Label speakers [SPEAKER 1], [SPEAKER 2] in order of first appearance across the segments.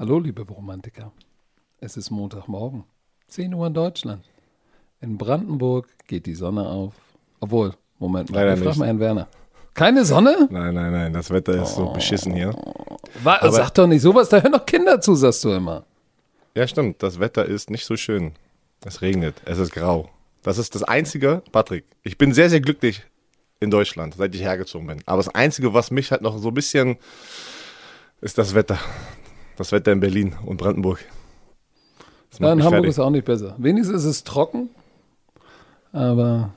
[SPEAKER 1] Hallo, liebe Romantiker. Es ist Montagmorgen, 10 Uhr in Deutschland. In Brandenburg geht die Sonne auf. Obwohl, Moment mal,
[SPEAKER 2] Leider
[SPEAKER 1] ich frag
[SPEAKER 2] nicht.
[SPEAKER 1] mal Herrn Werner. Keine Sonne?
[SPEAKER 2] Nein, nein, nein, das Wetter ist so beschissen hier.
[SPEAKER 1] War, sag doch nicht sowas, da hören doch Kinder zu, sagst du immer.
[SPEAKER 2] Ja, stimmt, das Wetter ist nicht so schön. Es regnet, es ist grau. Das ist das Einzige, Patrick, ich bin sehr, sehr glücklich in Deutschland, seit ich hergezogen bin. Aber das Einzige, was mich halt noch so ein bisschen, ist das Wetter. Das Wetter in Berlin und Brandenburg. Das
[SPEAKER 1] Ja, in Hamburg
[SPEAKER 2] fertig.
[SPEAKER 1] ist auch nicht besser. Wenigstens ist es trocken. Aber,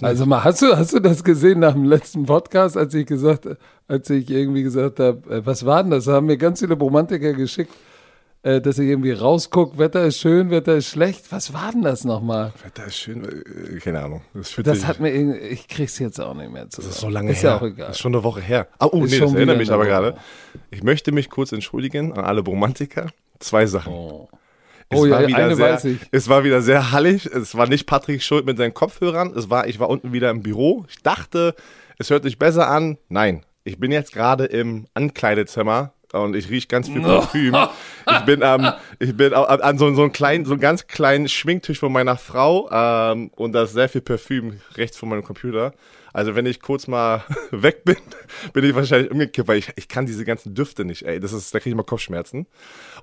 [SPEAKER 1] also mal, hast du, hast du das gesehen nach dem letzten Podcast, als ich gesagt, als ich irgendwie gesagt habe, äh, was war denn das? Da haben mir ganz viele Romantiker geschickt, äh, dass ich irgendwie rausgucke, Wetter ist schön, Wetter ist schlecht. Was war denn das nochmal?
[SPEAKER 2] Wetter ist schön, äh, keine Ahnung. Das,
[SPEAKER 1] Das hat mir irgendwie, ich krieg's jetzt auch nicht mehr zu.
[SPEAKER 2] Das ist so lange
[SPEAKER 1] ist
[SPEAKER 2] her.
[SPEAKER 1] ja auch egal.
[SPEAKER 2] Das ist schon eine Woche her. Ah, oh,
[SPEAKER 1] Ist
[SPEAKER 2] nee, das erinnert
[SPEAKER 1] wieder
[SPEAKER 2] mich aber gerade. Ich möchte mich kurz entschuldigen an alle Romantiker. Zwei Sachen.
[SPEAKER 1] Oh,
[SPEAKER 2] Es
[SPEAKER 1] oh ja,
[SPEAKER 2] war wieder
[SPEAKER 1] eine
[SPEAKER 2] sehr,
[SPEAKER 1] weiß ich.
[SPEAKER 2] Es war wieder sehr hallig. Es war nicht Patrick schuld mit seinen Kopfhörern. Es war, ich war unten wieder im Büro. Ich dachte, es hört sich besser an. Nein, ich bin jetzt gerade im Ankleidezimmer und ich rieche ganz viel Parfüm. Ich bin, ähm, ich bin an so, so einem kleinen, so einem ganz kleinen Schminktisch von meiner Frau ähm, und da ist sehr viel Parfüm rechts von meinem Computer. Also wenn ich kurz mal weg bin, bin ich wahrscheinlich umgekippt, weil ich, ich kann diese ganzen Düfte nicht, ey. Das ist, da kriege ich mal Kopfschmerzen.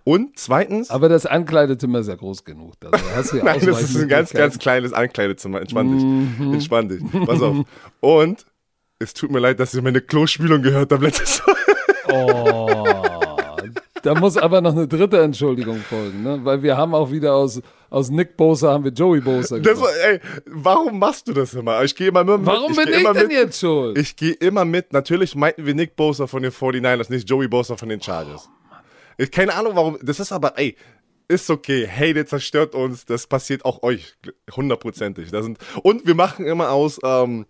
[SPEAKER 2] Und zweitens,
[SPEAKER 1] Aber das Ankleidezimmer ist ja groß genug. Also,
[SPEAKER 2] Nein, das ist ein ganz, ganz kleines Ankleidezimmer. Entspann dich.
[SPEAKER 1] Mhm.
[SPEAKER 2] Entspann dich. Pass auf. Und es tut mir leid, dass ihr meine Klospülung gehört habt letztes Mal.
[SPEAKER 1] Oh, da muss aber noch eine dritte Entschuldigung folgen, ne? weil wir haben auch wieder aus, aus Nick Bosa haben wir Joey Bosa
[SPEAKER 2] Das
[SPEAKER 1] gemacht.
[SPEAKER 2] ey, warum machst du das immer? Ich gehe immer mit.
[SPEAKER 1] Warum
[SPEAKER 2] ich
[SPEAKER 1] bin ich denn
[SPEAKER 2] mit,
[SPEAKER 1] jetzt schuld?
[SPEAKER 2] Ich gehe immer mit. Natürlich meinten wir Nick Bosa von den 49ers, nicht Joey Bosa von den Chargers. ich keine Ahnung, warum. Das ist aber, ey, ist okay. Hate zerstört uns. Das passiert auch euch. Hundertprozentig. Das sind, und wir machen immer aus, ähm,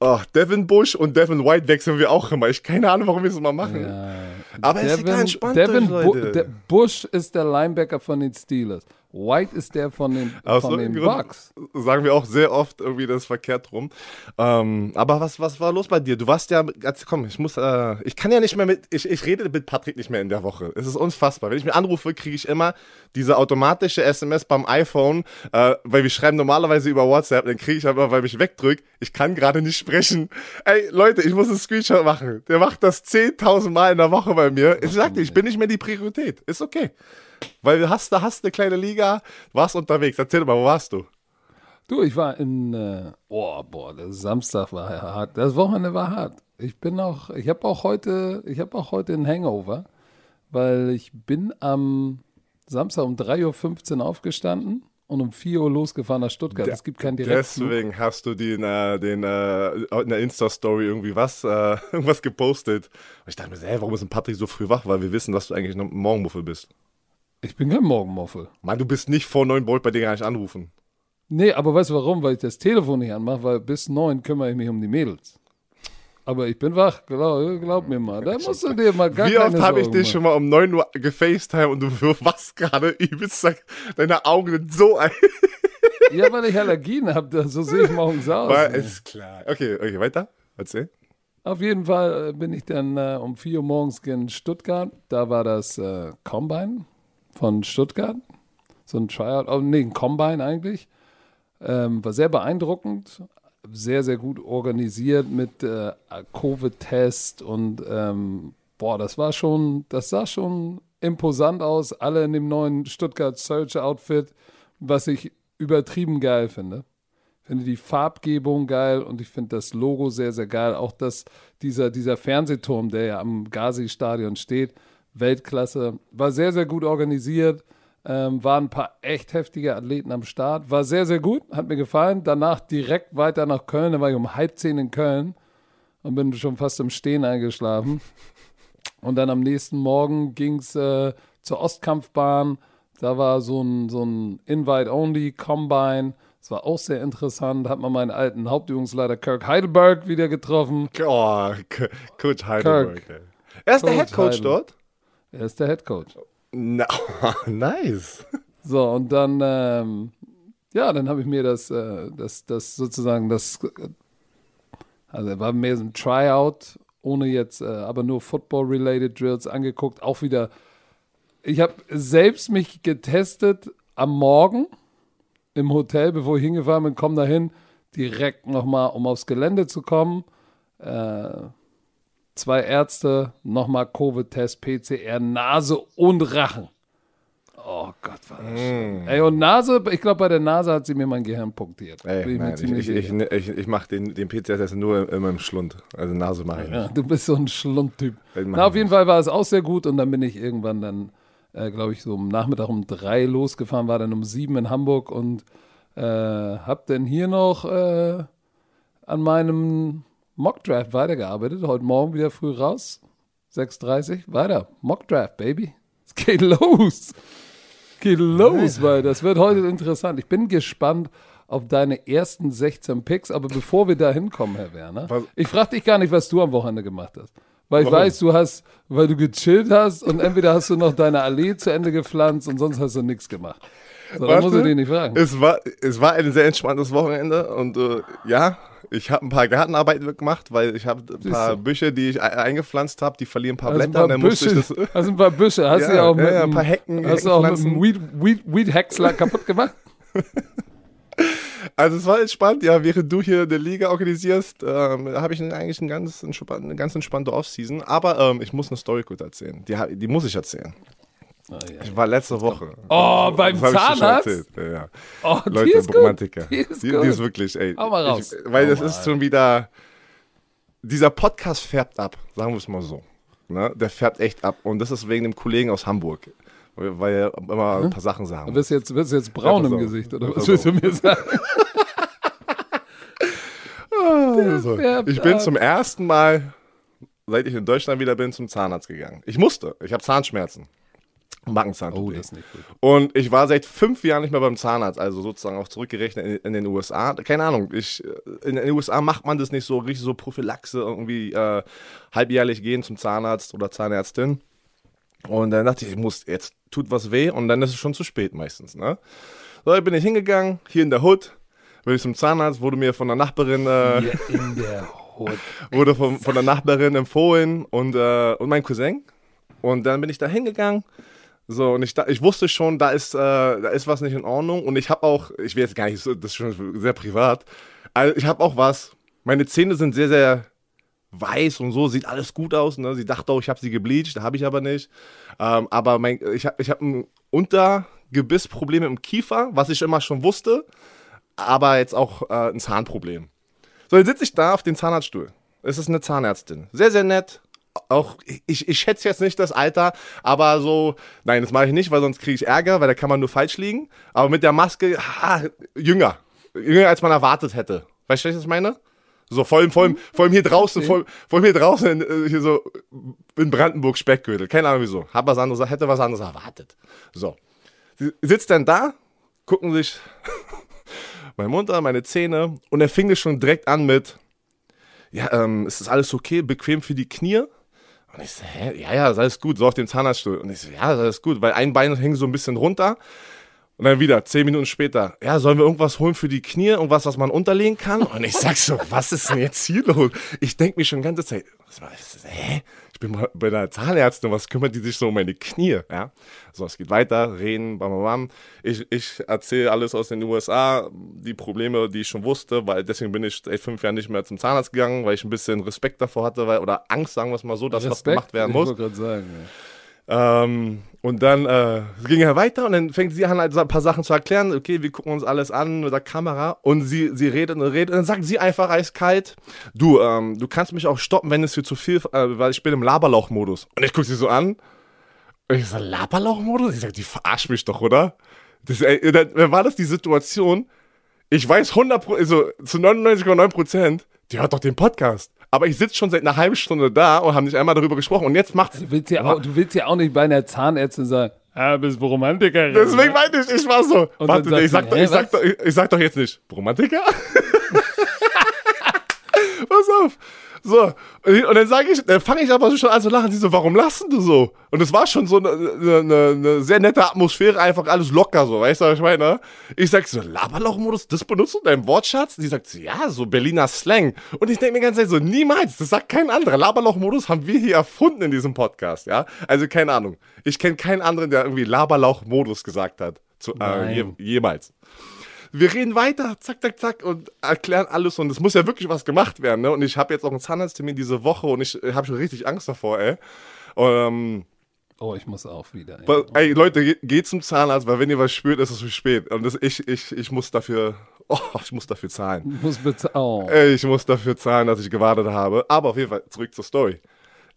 [SPEAKER 2] oh, Devin Bush und Devin White wechseln wir auch immer. Ich keine Ahnung, warum wir es immer machen. Aber ist egal, entspannt
[SPEAKER 1] Devin
[SPEAKER 2] euch,
[SPEAKER 1] Bu
[SPEAKER 2] Leute.
[SPEAKER 1] De Bush ist der Linebacker von den Steelers. White ist der von den,
[SPEAKER 2] Aus
[SPEAKER 1] von den Bucks.
[SPEAKER 2] Sagen wir auch sehr oft irgendwie das verkehrt rum. Ähm, aber was, was war los bei dir? Du warst ja, also komm, ich muss, äh, ich kann ja nicht mehr mit, ich, ich rede mit Patrick nicht mehr in der Woche. Es ist unfassbar. Wenn ich mir anrufe, kriege ich immer diese automatische SMS beim iPhone, äh, weil wir schreiben normalerweise über WhatsApp, dann kriege ich aber, weil ich wegdrücke, ich kann gerade nicht sprechen. Ey, Leute, ich muss einen Screenshot machen. Der macht das 10.000 Mal in der Woche bei mir. Ich sagte, ich bin nicht mehr die Priorität. Ist okay. Weil du hast, da hast eine kleine Liga, warst unterwegs. Erzähl mal, wo warst du?
[SPEAKER 1] Du, ich war in, äh, oh, boah, der Samstag war hart. Das Wochenende war hart. Ich bin auch, ich habe auch heute, ich habe auch heute einen Hangover, weil ich bin am Samstag um 3.15 Uhr aufgestanden und um 4 Uhr losgefahren nach Stuttgart. es gibt keinen Direktflug.
[SPEAKER 2] Deswegen hast du den, äh, den äh, in der Insta-Story irgendwie was, äh, irgendwas gepostet. Und ich dachte mir, so, hä, warum ist denn Patrick so früh wach? Weil wir wissen, dass du eigentlich noch ein Morgenmuffel bist.
[SPEAKER 1] Ich bin kein Morgenmuffel.
[SPEAKER 2] Mann, du bist nicht vor neun Volt bei dir gar nicht anrufen.
[SPEAKER 1] Nee, aber weißt du warum? Weil ich das Telefon nicht anmache, weil bis neun kümmere ich mich um die Mädels. Aber ich bin wach, glaub, glaub mir mal. Da musst du dir mal gar
[SPEAKER 2] Wie oft habe ich dich schon mal um 9 Uhr gefacetime und du wachst gerade übelst, deine Augen sind so ein.
[SPEAKER 1] Ja, weil ich Allergien habe, so sehe ich morgens aus.
[SPEAKER 2] Weil,
[SPEAKER 1] ne?
[SPEAKER 2] ist klar. Okay, okay, weiter. Erzähl.
[SPEAKER 1] Auf jeden Fall äh, bin ich dann äh, um 4 Uhr morgens in Stuttgart. Da war das äh, Combine von Stuttgart. So ein Tryout, oh nee, ein Combine eigentlich. Ähm, war sehr beeindruckend, sehr, sehr gut organisiert mit äh, Covid-Test und ähm, boah, das war schon, das sah schon imposant aus. Alle in dem neuen Stuttgart Search Outfit, was ich übertrieben geil finde finde die Farbgebung geil und ich finde das Logo sehr, sehr geil. Auch das, dieser, dieser Fernsehturm, der ja am Gazi-Stadion steht, Weltklasse. War sehr, sehr gut organisiert. Ähm, waren ein paar echt heftige Athleten am Start. War sehr, sehr gut, hat mir gefallen. Danach direkt weiter nach Köln. Da war ich um halb zehn in Köln und bin schon fast im Stehen eingeschlafen. Und dann am nächsten Morgen ging es äh, zur Ostkampfbahn. Da war so ein, so ein Invite-Only-Combine. Das war auch sehr interessant. Hat man meinen alten Hauptübungsleiter Kirk Heidelberg wieder getroffen.
[SPEAKER 2] Oh, Coach Heidelberg. ey. Er ist der
[SPEAKER 1] Coach
[SPEAKER 2] Head Coach
[SPEAKER 1] Heidelberg.
[SPEAKER 2] dort?
[SPEAKER 1] Er ist der Head Coach.
[SPEAKER 2] Na, nice.
[SPEAKER 1] So, und dann, ähm, ja, dann habe ich mir das, äh, das, das sozusagen, das, also war mehr so ein Tryout, ohne jetzt, äh, aber nur Football-related Drills angeguckt. Auch wieder ich habe selbst mich getestet am Morgen im Hotel, bevor ich hingefahren bin, komm dahin, direkt nochmal, um aufs Gelände zu kommen. Äh, zwei Ärzte, nochmal Covid-Test, PCR, Nase und Rachen. Oh Gott, war das schön. Ey, und Nase, ich glaube, bei der Nase hat sie mir mein Gehirn punktiert.
[SPEAKER 2] Ey,
[SPEAKER 1] ich
[SPEAKER 2] nein, ich, ich, ich, ich, mache den, den PCR-Test nur immer im Schlund. Also Nase mache ich nicht.
[SPEAKER 1] Ja, du bist so ein Schlundtyp. Na, auf jeden Fall war es auch sehr gut und dann bin ich irgendwann dann, äh, glaube ich, so am Nachmittag um drei losgefahren, war dann um sieben in Hamburg und äh, hab dann hier noch äh, an meinem Mockdraft weitergearbeitet. Heute Morgen wieder früh raus. 6.30 weiter. Mockdraft, Baby. Es geht los. Geht los, weil das wird heute interessant. Ich bin gespannt auf deine ersten 16 Picks, aber bevor wir da hinkommen, Herr Werner,
[SPEAKER 2] Was-
[SPEAKER 1] ich frage dich gar nicht, was du am Wochenende gemacht hast. Weil ich
[SPEAKER 2] Warum?
[SPEAKER 1] weiß, du hast, weil du gechillt hast und entweder hast du noch deine Allee zu Ende gepflanzt und sonst hast du nichts gemacht. So,
[SPEAKER 2] Warte.
[SPEAKER 1] muss ich dich nicht fragen.
[SPEAKER 2] Es war, es war ein sehr entspanntes Wochenende und äh, ja, ich habe ein paar Gartenarbeiten gemacht, weil ich habe ein paar. Büsche, die ich eingepflanzt habe, die verlieren ein paar
[SPEAKER 1] Also ein
[SPEAKER 2] Blätter
[SPEAKER 1] paar
[SPEAKER 2] und dann musste
[SPEAKER 1] Büsche,
[SPEAKER 2] ich das.
[SPEAKER 1] also ein paar Büsche. Hast
[SPEAKER 2] Ja,
[SPEAKER 1] du ja auch mit,
[SPEAKER 2] ja, ein paar Hecken-
[SPEAKER 1] hast du auch mit einem Weed, Weed, Weed Häcksler kaputt gemacht?
[SPEAKER 2] Also es war entspannt, ja, während du hier eine Liga organisierst, ähm, habe ich eigentlich ein ganz eine ganz entspannte Offseason. Aber ähm, ich muss eine Story kurz erzählen. Die, die muss ich erzählen.
[SPEAKER 1] Oh, ja.
[SPEAKER 2] Ich war letzte Woche.
[SPEAKER 1] Oh, beim
[SPEAKER 2] Das
[SPEAKER 1] Zahnarzt?
[SPEAKER 2] Ja, ja.
[SPEAKER 1] Oh, die
[SPEAKER 2] Leute,
[SPEAKER 1] ist gut.
[SPEAKER 2] Romantiker.
[SPEAKER 1] Die ist
[SPEAKER 2] die,
[SPEAKER 1] gut.
[SPEAKER 2] die ist wirklich, ey.
[SPEAKER 1] Hau mal raus.
[SPEAKER 2] Ich, weil
[SPEAKER 1] Hau
[SPEAKER 2] das
[SPEAKER 1] mal.
[SPEAKER 2] ist schon wieder, dieser Podcast färbt ab, sagen wir es mal so. Ne? Der färbt echt ab. Und das ist wegen dem Kollegen aus Hamburg. Weil er immer ein paar Sachen sagen
[SPEAKER 1] Du
[SPEAKER 2] muss.
[SPEAKER 1] bist jetzt, bist jetzt braun
[SPEAKER 2] Ja,
[SPEAKER 1] im. Gesicht, oder was willst du mir sagen?
[SPEAKER 2] Also, ich bin
[SPEAKER 1] ab.
[SPEAKER 2] zum ersten Mal, seit ich in Deutschland wieder bin, zum Zahnarzt gegangen. Ich musste. Ich habe Zahnschmerzen. Backenzahn.
[SPEAKER 1] Oh, das ist nicht gut.
[SPEAKER 2] Und ich war seit fünf Jahren nicht mehr beim Zahnarzt, also sozusagen auch zurückgerechnet in, in den USA. Keine Ahnung, ich, äh, in den USA macht man das nicht so richtig so Prophylaxe, irgendwie äh, halbjährlich gehen zum Zahnarzt oder Zahnärztin. Und dann dachte ich, ich muss, jetzt tut was weh und dann ist es schon zu spät meistens. Ne? So, dann bin ich hingegangen, hier in der Hood, bin ich zum Zahnarzt, wurde mir von der Nachbarin äh,
[SPEAKER 1] Hier in der Hut.
[SPEAKER 2] wurde von, von der Nachbarin empfohlen und, äh, und mein Cousin. Und dann bin ich da hingegangen. So, und ich, ich wusste schon, da ist, äh, da ist was nicht in Ordnung. Und ich habe auch, ich will jetzt gar nicht das ist schon sehr privat. Also ich habe auch was. Meine Zähne sind sehr, sehr weiß und so, sieht alles gut aus. Ne? Sie dachte auch, ich habe sie gebleached, habe ich aber nicht. Ähm, aber mein, ich habe ich hab ein Untergebissproblem im Kiefer, was ich immer schon wusste, aber jetzt auch äh, ein Zahnproblem. So, jetzt sitze ich da auf dem Zahnarztstuhl. Es ist eine Zahnärztin. Sehr, sehr nett. Auch, ich, ich schätze jetzt nicht das Alter, aber so, nein, das mache ich nicht, weil sonst kriege ich Ärger, weil da kann man nur falsch liegen. Aber mit der Maske, ha, jünger. Jünger, als man erwartet hätte. Weißt du, was ich meine? So, vor allem, vor hier draußen, vor, vor allem hier draußen, äh, hier so in Brandenburg Speckgürtel. Keine Ahnung wieso. Hab was anderes, hätte was anderes erwartet. So. Sie sitzt dann da, gucken sich mein Mund an, meine Zähne und er fing es schon direkt an mit, ja, ähm, ist das alles okay, bequem für die Knie? Und ich so, hä? Ja, ja, ist alles gut, so auf dem Zahnarztstuhl. Und ich so, ja, ist alles gut, weil ein Bein hing so ein bisschen runter. Und dann wieder, zehn Minuten später, ja, sollen wir irgendwas holen für die Knie, irgendwas, was man unterlegen kann? Und ich sag so, was ist denn jetzt hier los? Ich denk mir schon die ganze Zeit, was war das? Hä? Ich bin bei der Zahnärztin, was kümmert die sich so um meine Knie? Ja? So, es geht weiter, reden, bam, bam, bam. Ich, ich erzähle alles aus den USA, die Probleme, die ich schon wusste, weil deswegen bin ich seit fünf Jahren nicht mehr zum Zahnarzt gegangen, weil ich ein bisschen Respekt davor hatte, weil, oder Angst, sagen wir es mal so, dass was gemacht werden
[SPEAKER 1] ich
[SPEAKER 2] muss.
[SPEAKER 1] gerade sagen. Ja.
[SPEAKER 2] Ähm, und dann äh, ging er weiter und dann fängt sie an, halt ein paar Sachen zu erklären. Okay, wir gucken uns alles an mit der Kamera und sie, sie redet und redet und dann sagt sie einfach eiskalt, du, ähm, du kannst mich auch stoppen, wenn es dir zu viel, äh, weil ich bin im Laberlauch-Modus. Und ich gucke sie so an und ich so, Laberlauch-Modus? Ich sag, die verarscht mich doch, oder? Das, ey, dann, dann war das die Situation, ich weiß 100 Pro- also zu 99,9 Prozent, die hört doch den Podcast. Aber ich sitze schon seit einer halben Stunde da und haben nicht einmal darüber gesprochen und jetzt macht's
[SPEAKER 1] Du willst, ja auch, du willst ja auch nicht bei einer Zahnärztin sagen, ah, bist du Romantikerin.
[SPEAKER 2] Deswegen meinte ich, ich war so.
[SPEAKER 1] Und
[SPEAKER 2] Warte, ich sag, doch, ich, sag doch, ich sag doch jetzt nicht. Romantiker? Pass auf. So, und dann sage ich, dann fange ich aber schon an zu lachen. Sie so, warum lachen du so? Und es war schon so eine, eine, eine, sehr nette Atmosphäre, einfach alles locker so, weißt du, was ich meine? Ich sag so, Laberloch-Modus, das benutzt du in deinem Wortschatz? Die sagt so, ja, so Berliner Slang. Und ich denke mir die ganze Zeit so, niemals, das sagt kein anderer. Laberloch-Modus haben wir hier erfunden in diesem Podcast, ja? Also keine Ahnung. Ich kenne keinen anderen, der irgendwie Laberlauch-Modus gesagt hat. Zu, äh, je, jemals wir reden weiter, zack, zack, zack und erklären alles und es muss ja wirklich was gemacht werden, ne? Und ich habe jetzt auch einen Zahnarzttermin diese Woche und ich habe schon richtig Angst davor, ey. Ähm,
[SPEAKER 1] oh, ich muss auch wieder.
[SPEAKER 2] Ja. Ey, Leute, geht, zum Zahnarzt, weil wenn ihr was spürt, ist es zu spät. Und das, ich, ich, ich muss dafür, oh, ich muss dafür zahlen.
[SPEAKER 1] Ich muss. Oh.
[SPEAKER 2] Ich muss dafür zahlen, dass ich gewartet habe. Aber auf jeden Fall, zurück zur Story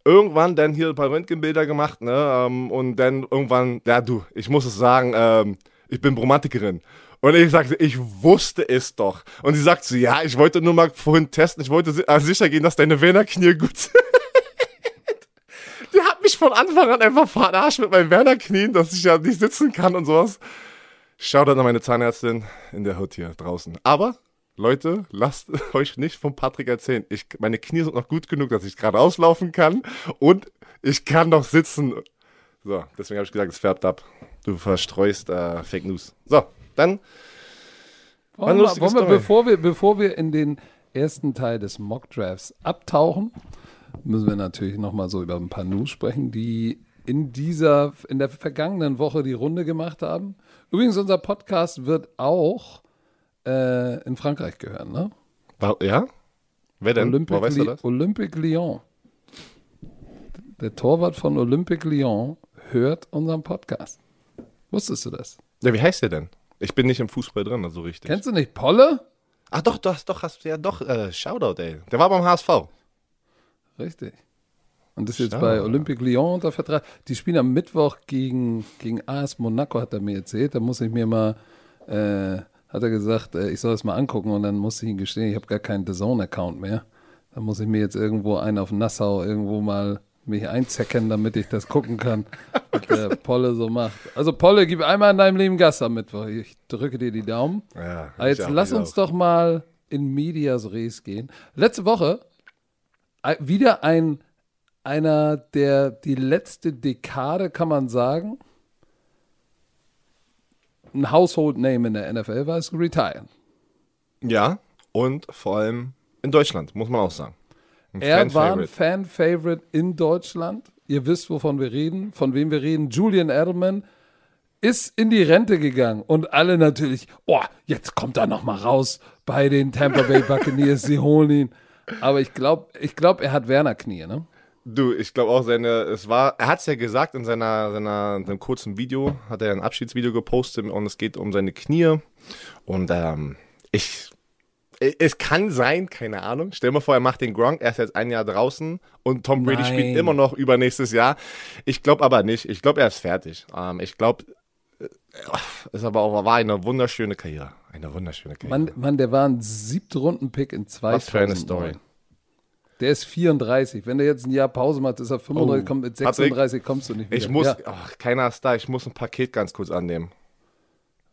[SPEAKER 2] irgendwann dann hier ein paar Röntgenbilder gemacht, ne? Ähm, und dann irgendwann, ja du, ich muss es sagen, ähm, ich bin Romantikerin. Und ich sagte, ich wusste es doch. Und sie sagt so, ja, ich wollte nur mal vorhin testen, ich wollte sicher gehen, dass deine Werner-Knie gut sind. Die hat mich von Anfang an einfach verarscht mit meinen Werner-Knien, dass ich ja nicht sitzen kann und sowas. Schau dann an meine Zahnärztin in der Hut hier draußen. Aber, Leute, lasst euch nicht von Patrick erzählen. Ich, meine Knie sind noch gut genug, dass ich gerade auslaufen kann und ich kann noch sitzen. So, deswegen habe ich gesagt, es färbt ab. Du verstreust äh, Fake News. So, dann.
[SPEAKER 1] Wollen, wir, wollen wir, bevor wir, bevor wir in den ersten Teil des Mock Drafts abtauchen, müssen wir natürlich nochmal so über ein paar News sprechen, die in dieser, in der vergangenen Woche die Runde gemacht haben. Übrigens, unser Podcast wird auch äh, in Frankreich gehören, ne?
[SPEAKER 2] Ja? Wer denn?
[SPEAKER 1] Olympique, weißt du das? Olympique Lyon. Der Torwart von Olympique Lyon hört unseren Podcast. Wusstest du das?
[SPEAKER 2] Ja, wie heißt der denn? Ich bin nicht im Fußball drin, also richtig.
[SPEAKER 1] Kennst du nicht Polle?
[SPEAKER 2] Ach doch, du hast doch, hast ja doch, äh, Shoutout, ey. Der war beim HSV.
[SPEAKER 1] Richtig. Und das ist jetzt bei Olympique Lyon unter Vertrag. Die spielen am Mittwoch gegen, gegen AS Monaco, hat er mir erzählt. Da muss ich mir mal, äh, hat er gesagt, äh, ich soll es mal angucken und dann muss ich ihn gestehen, ich habe gar keinen The Zone-Account mehr. Da muss ich mir jetzt irgendwo einen auf Nassau irgendwo mal mich einzecken, damit ich das gucken kann, was der Polle so macht. Also Polle, gib einmal in deinem Leben Gas am Mittwoch. Ich drücke dir die Daumen. Ja, Aber jetzt lass uns auch. doch mal in Medias Res gehen. Letzte Woche wieder ein einer, der die letzte Dekade, kann man sagen, ein Household Name in der NFL war, ist retired.
[SPEAKER 2] Ja, und vor allem in Deutschland, muss man auch sagen.
[SPEAKER 1] Ein er war ein Fan-Favorite in Deutschland. Ihr wisst, wovon wir reden, von wem wir reden. Julian Edelman ist in die Rente gegangen und alle natürlich, oh, jetzt kommt er noch mal raus bei den Tampa Bay Buccaneers, sie holen ihn. Aber ich glaube, ich glaub, er hat Werner Knie, ne?
[SPEAKER 2] Du, ich glaube auch seine, es war, er hat es ja gesagt in seiner, seiner, seinem kurzen Video, hat er ein Abschiedsvideo gepostet und es geht um seine Knie und ähm, ich es kann sein, keine Ahnung. Stell dir mal vor, er macht den Gronk, er ist jetzt ein Jahr draußen und Tom Brady Nein. spielt immer noch über nächstes Jahr. Ich glaube aber nicht. Ich glaube, er ist fertig. Ähm, ich glaube, äh, ist aber auch war eine wunderschöne Karriere. Eine wunderschöne Karriere.
[SPEAKER 1] Mann, Mann der war ein siebter Runden-Pick in 2009. Was für eine Story. Der ist 34. Wenn der jetzt ein Jahr Pause macht, ist er 35, oh, kommt mit 36 Patrick, kommst du nicht
[SPEAKER 2] wieder. Ich muss, ja. ach, keiner ist da, ich muss ein Paket ganz kurz annehmen.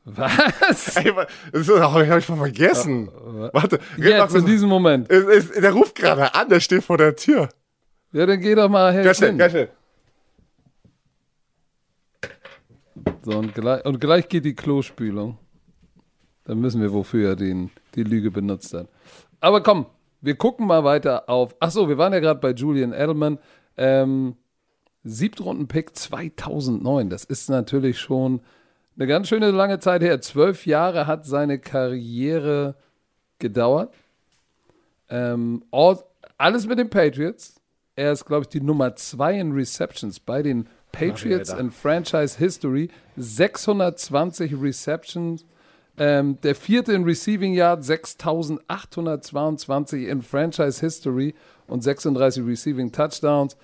[SPEAKER 1] Was?
[SPEAKER 2] Ey, das habe ich schon vergessen. Warte,
[SPEAKER 1] jetzt in diesem Moment.
[SPEAKER 2] der ruft gerade an, der steht vor der Tür.
[SPEAKER 1] Ja, dann geh doch mal her.
[SPEAKER 2] Ganz schnell, ganz schnell.
[SPEAKER 1] So, und gleich, und gleich geht die Klospülung. Dann müssen wir, wofür er den, die Lüge benutzt hat. Aber komm, wir gucken mal weiter auf. Achso, wir waren ja gerade bei Julian Edelman. Ähm, Siebtrunden-Pick 2009. Das ist natürlich schon eine ganz schöne lange Zeit her. Zwölf Jahre hat seine Karriere gedauert. Ähm, all, alles mit den Patriots. Er ist, glaube ich, die Nummer zwei in Receptions bei den Patriots in Franchise History. 620 Receptions. Ähm, der vierte in Receiving Yard, 6822 in Franchise History und 36 Receiving Touchdowns.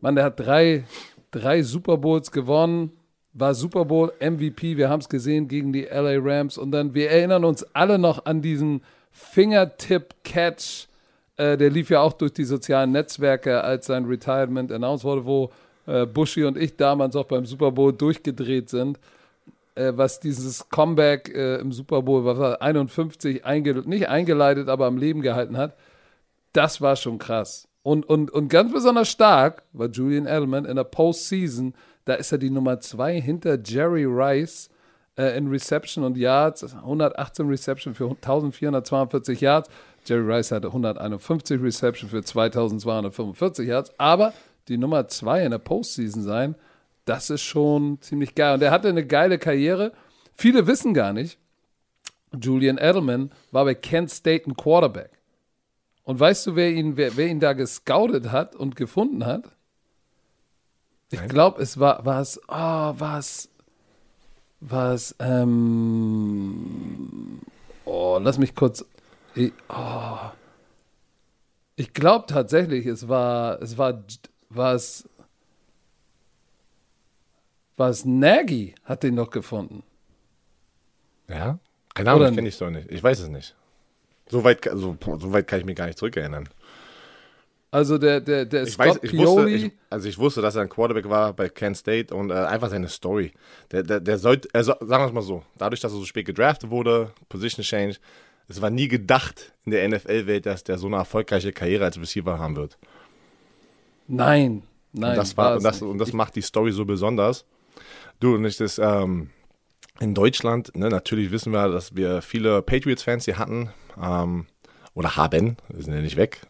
[SPEAKER 1] Mann, der hat drei, drei Super Bowls gewonnen war Super Bowl MVP. Wir haben es gesehen gegen die LA Rams. Und dann, wir erinnern uns alle noch an diesen Fingertip-Catch. Äh, der lief ja auch durch die sozialen Netzwerke, als sein Retirement announced wurde, wo äh, Bushy und ich damals auch beim Super Bowl durchgedreht sind. Äh, was dieses Comeback äh, im Super Bowl, was war 51, einge nicht eingeleitet, aber am Leben gehalten hat. das war schon krass. Und, und, und ganz besonders stark war Julian Edelman in der Postseason. Da ist er die Nummer zwei hinter Jerry Rice äh, in Reception und Yards. 118 Reception für 1442 Yards. Jerry Rice hatte 151 Reception für 2245 Yards. Aber die Nummer zwei in der Postseason sein, das ist schon ziemlich geil. Und er hatte eine geile Karriere. Viele wissen gar nicht, Julian Edelman war bei Kent State ein Quarterback. Und weißt du, wer ihn, wer, wer ihn da gescoutet hat und gefunden hat? Ich glaube, es war, es, oh, es, war es, ähm, oh, lass mich kurz, ich, oh. ich glaube tatsächlich, es war, es war, war es Nagy, hat den noch gefunden.
[SPEAKER 2] Ja? Keine Ahnung, kenne ich doch nicht. Ich weiß es nicht. So weit, so, so weit kann ich mich gar nicht zurückerinnern.
[SPEAKER 1] Also der, der, der
[SPEAKER 2] Ich
[SPEAKER 1] Scott
[SPEAKER 2] weiß, ich wusste,
[SPEAKER 1] Pioli,
[SPEAKER 2] ich, also ich wusste, dass er ein Quarterback war bei Kent State und äh, einfach seine Story. Der, der, der sollte, also sagen wir es mal so, dadurch, dass er so spät gedraftet wurde, Position Change, es war nie gedacht in der NFL-Welt, dass der so eine erfolgreiche Karriere als Receiver haben wird.
[SPEAKER 1] nein, nein.
[SPEAKER 2] und das, war, und das, und das macht die Story so besonders. Du, und ich das, ähm, in Deutschland, ne, natürlich wissen wir, dass wir viele Patriots-Fans hier hatten, ähm, oder haben, wir sind ja nicht weg.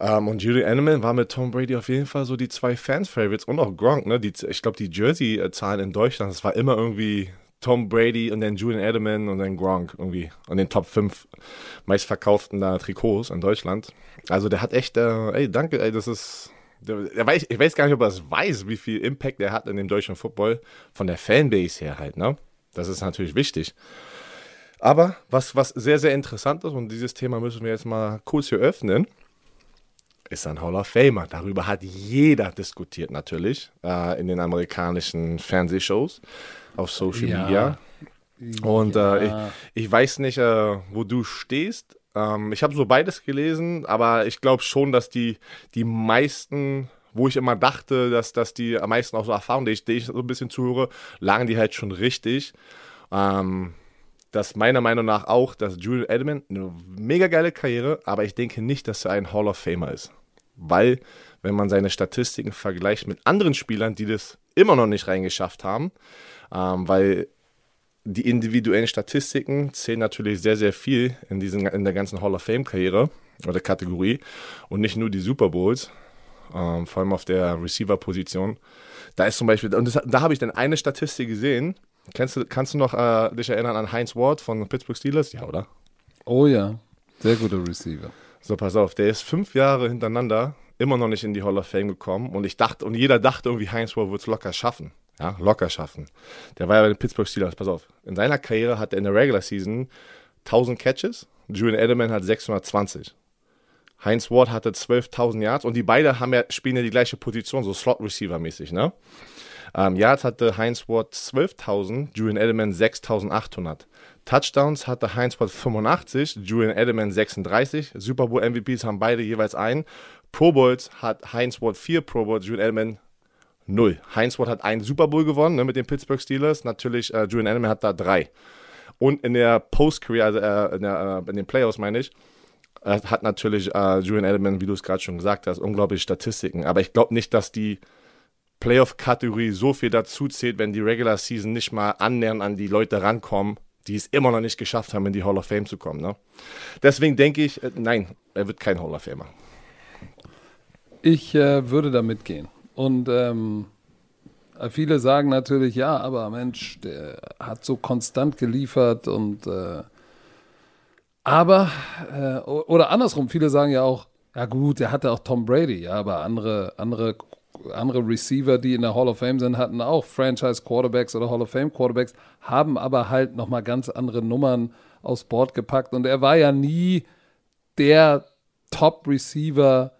[SPEAKER 2] Ähm, und Julian Edelman war mit Tom Brady auf jeden Fall so die zwei Fans-Favorites und auch Gronk, ne, die, ich glaube, die Jersey-Zahlen in Deutschland, das war immer irgendwie Tom Brady und dann Julian Edelman und dann Gronk irgendwie und den Top 5 meistverkauften da Trikots in Deutschland. Also der hat echt, äh, ey, danke, ey, das ist, der, der weiß, ich weiß gar nicht, ob er es weiß, wie viel Impact er hat in dem deutschen Football von der Fanbase her halt, ne? Das ist natürlich wichtig. Aber was, was sehr, sehr interessant ist, und dieses Thema müssen wir jetzt mal kurz hier öffnen, ist ein Hall of Famer. Darüber hat jeder diskutiert natürlich äh, in den amerikanischen Fernsehshows auf Social
[SPEAKER 1] Ja.
[SPEAKER 2] Media. Und äh,
[SPEAKER 1] Ja.
[SPEAKER 2] ich, ich weiß nicht, äh, wo du stehst. Ähm, ich habe so beides gelesen, aber ich glaube schon, dass die, die meisten, wo ich immer dachte, dass, dass die am meisten auch so Erfahrungen, die ich, die ich so ein bisschen zuhöre, lagen die halt schon richtig. Ähm, dass meiner Meinung nach auch, dass Julian Edelman eine mega geile Karriere, aber ich denke nicht, dass er ein Hall of Famer ist. Weil, wenn man seine Statistiken vergleicht mit anderen Spielern, die das immer noch nicht reingeschafft haben, ähm, weil die individuellen Statistiken zählen natürlich sehr, sehr viel in, diesen, in der ganzen Hall of Fame-Karriere oder Kategorie und nicht nur die Super Bowls, ähm, vor allem auf der Receiver-Position. Da ist zum Beispiel, und das, da habe ich dann eine Statistik gesehen. Kennst du, kannst du noch äh, dich erinnern an Heinz Ward von Pittsburgh Steelers? Ja, oder?
[SPEAKER 1] Oh ja, sehr guter Receiver.
[SPEAKER 2] So, pass auf, der ist fünf Jahre hintereinander immer noch nicht in die Hall of Fame gekommen und ich dachte, und jeder dachte irgendwie, Heinz Ward wird es locker schaffen. Ja, locker schaffen. Der war ja bei den Pittsburgh Steelers, pass auf. In seiner Karriere hat er in der Regular Season 1000 Catches, Julian Edelman hat 620. Heinz Ward hatte 12.000 Yards und die beide haben ja, spielen ja die gleiche Position, so Slot-Receiver-mäßig, ne? Ähm, Yards hatte Heinz Ward 12.000, Julian Edelman 6.800. Touchdowns hatte Heinz Ward 85, Julian Edelman 36. Super Bowl MVPs haben beide jeweils einen. Pro Bowls hat Heinz Ward 4 Pro Bowls, Julian Edelman 0. Heinz Ward hat einen Super Bowl gewonnen ne, mit den Pittsburgh Steelers. Natürlich, äh, Julian Edelman hat da drei. Und in der Post-Career, also äh, in, der, äh, in den Playoffs meine ich, äh, hat natürlich äh, Julian Edelman, wie du es gerade schon gesagt hast, unglaubliche Statistiken. Aber ich glaube nicht, dass die Playoff-Kategorie so viel dazu zählt, wenn die Regular Season nicht mal annähernd an die Leute rankommen, die es immer noch nicht geschafft haben, in die Hall of Fame zu kommen. Ne? Deswegen denke ich, äh, nein, er wird kein Hall of Famer.
[SPEAKER 1] Ich äh, würde da mitgehen. Und ähm, viele sagen natürlich, ja, aber Mensch, der hat so konstant geliefert und äh, aber, äh, oder andersrum, viele sagen ja auch, ja gut, der hatte auch Tom Brady, ja, aber andere, andere, andere Receiver, die in der Hall of Fame sind, hatten auch Franchise Quarterbacks oder Hall of Fame Quarterbacks, haben aber halt nochmal ganz andere Nummern aufs Board gepackt und er war ja nie der Top Receiver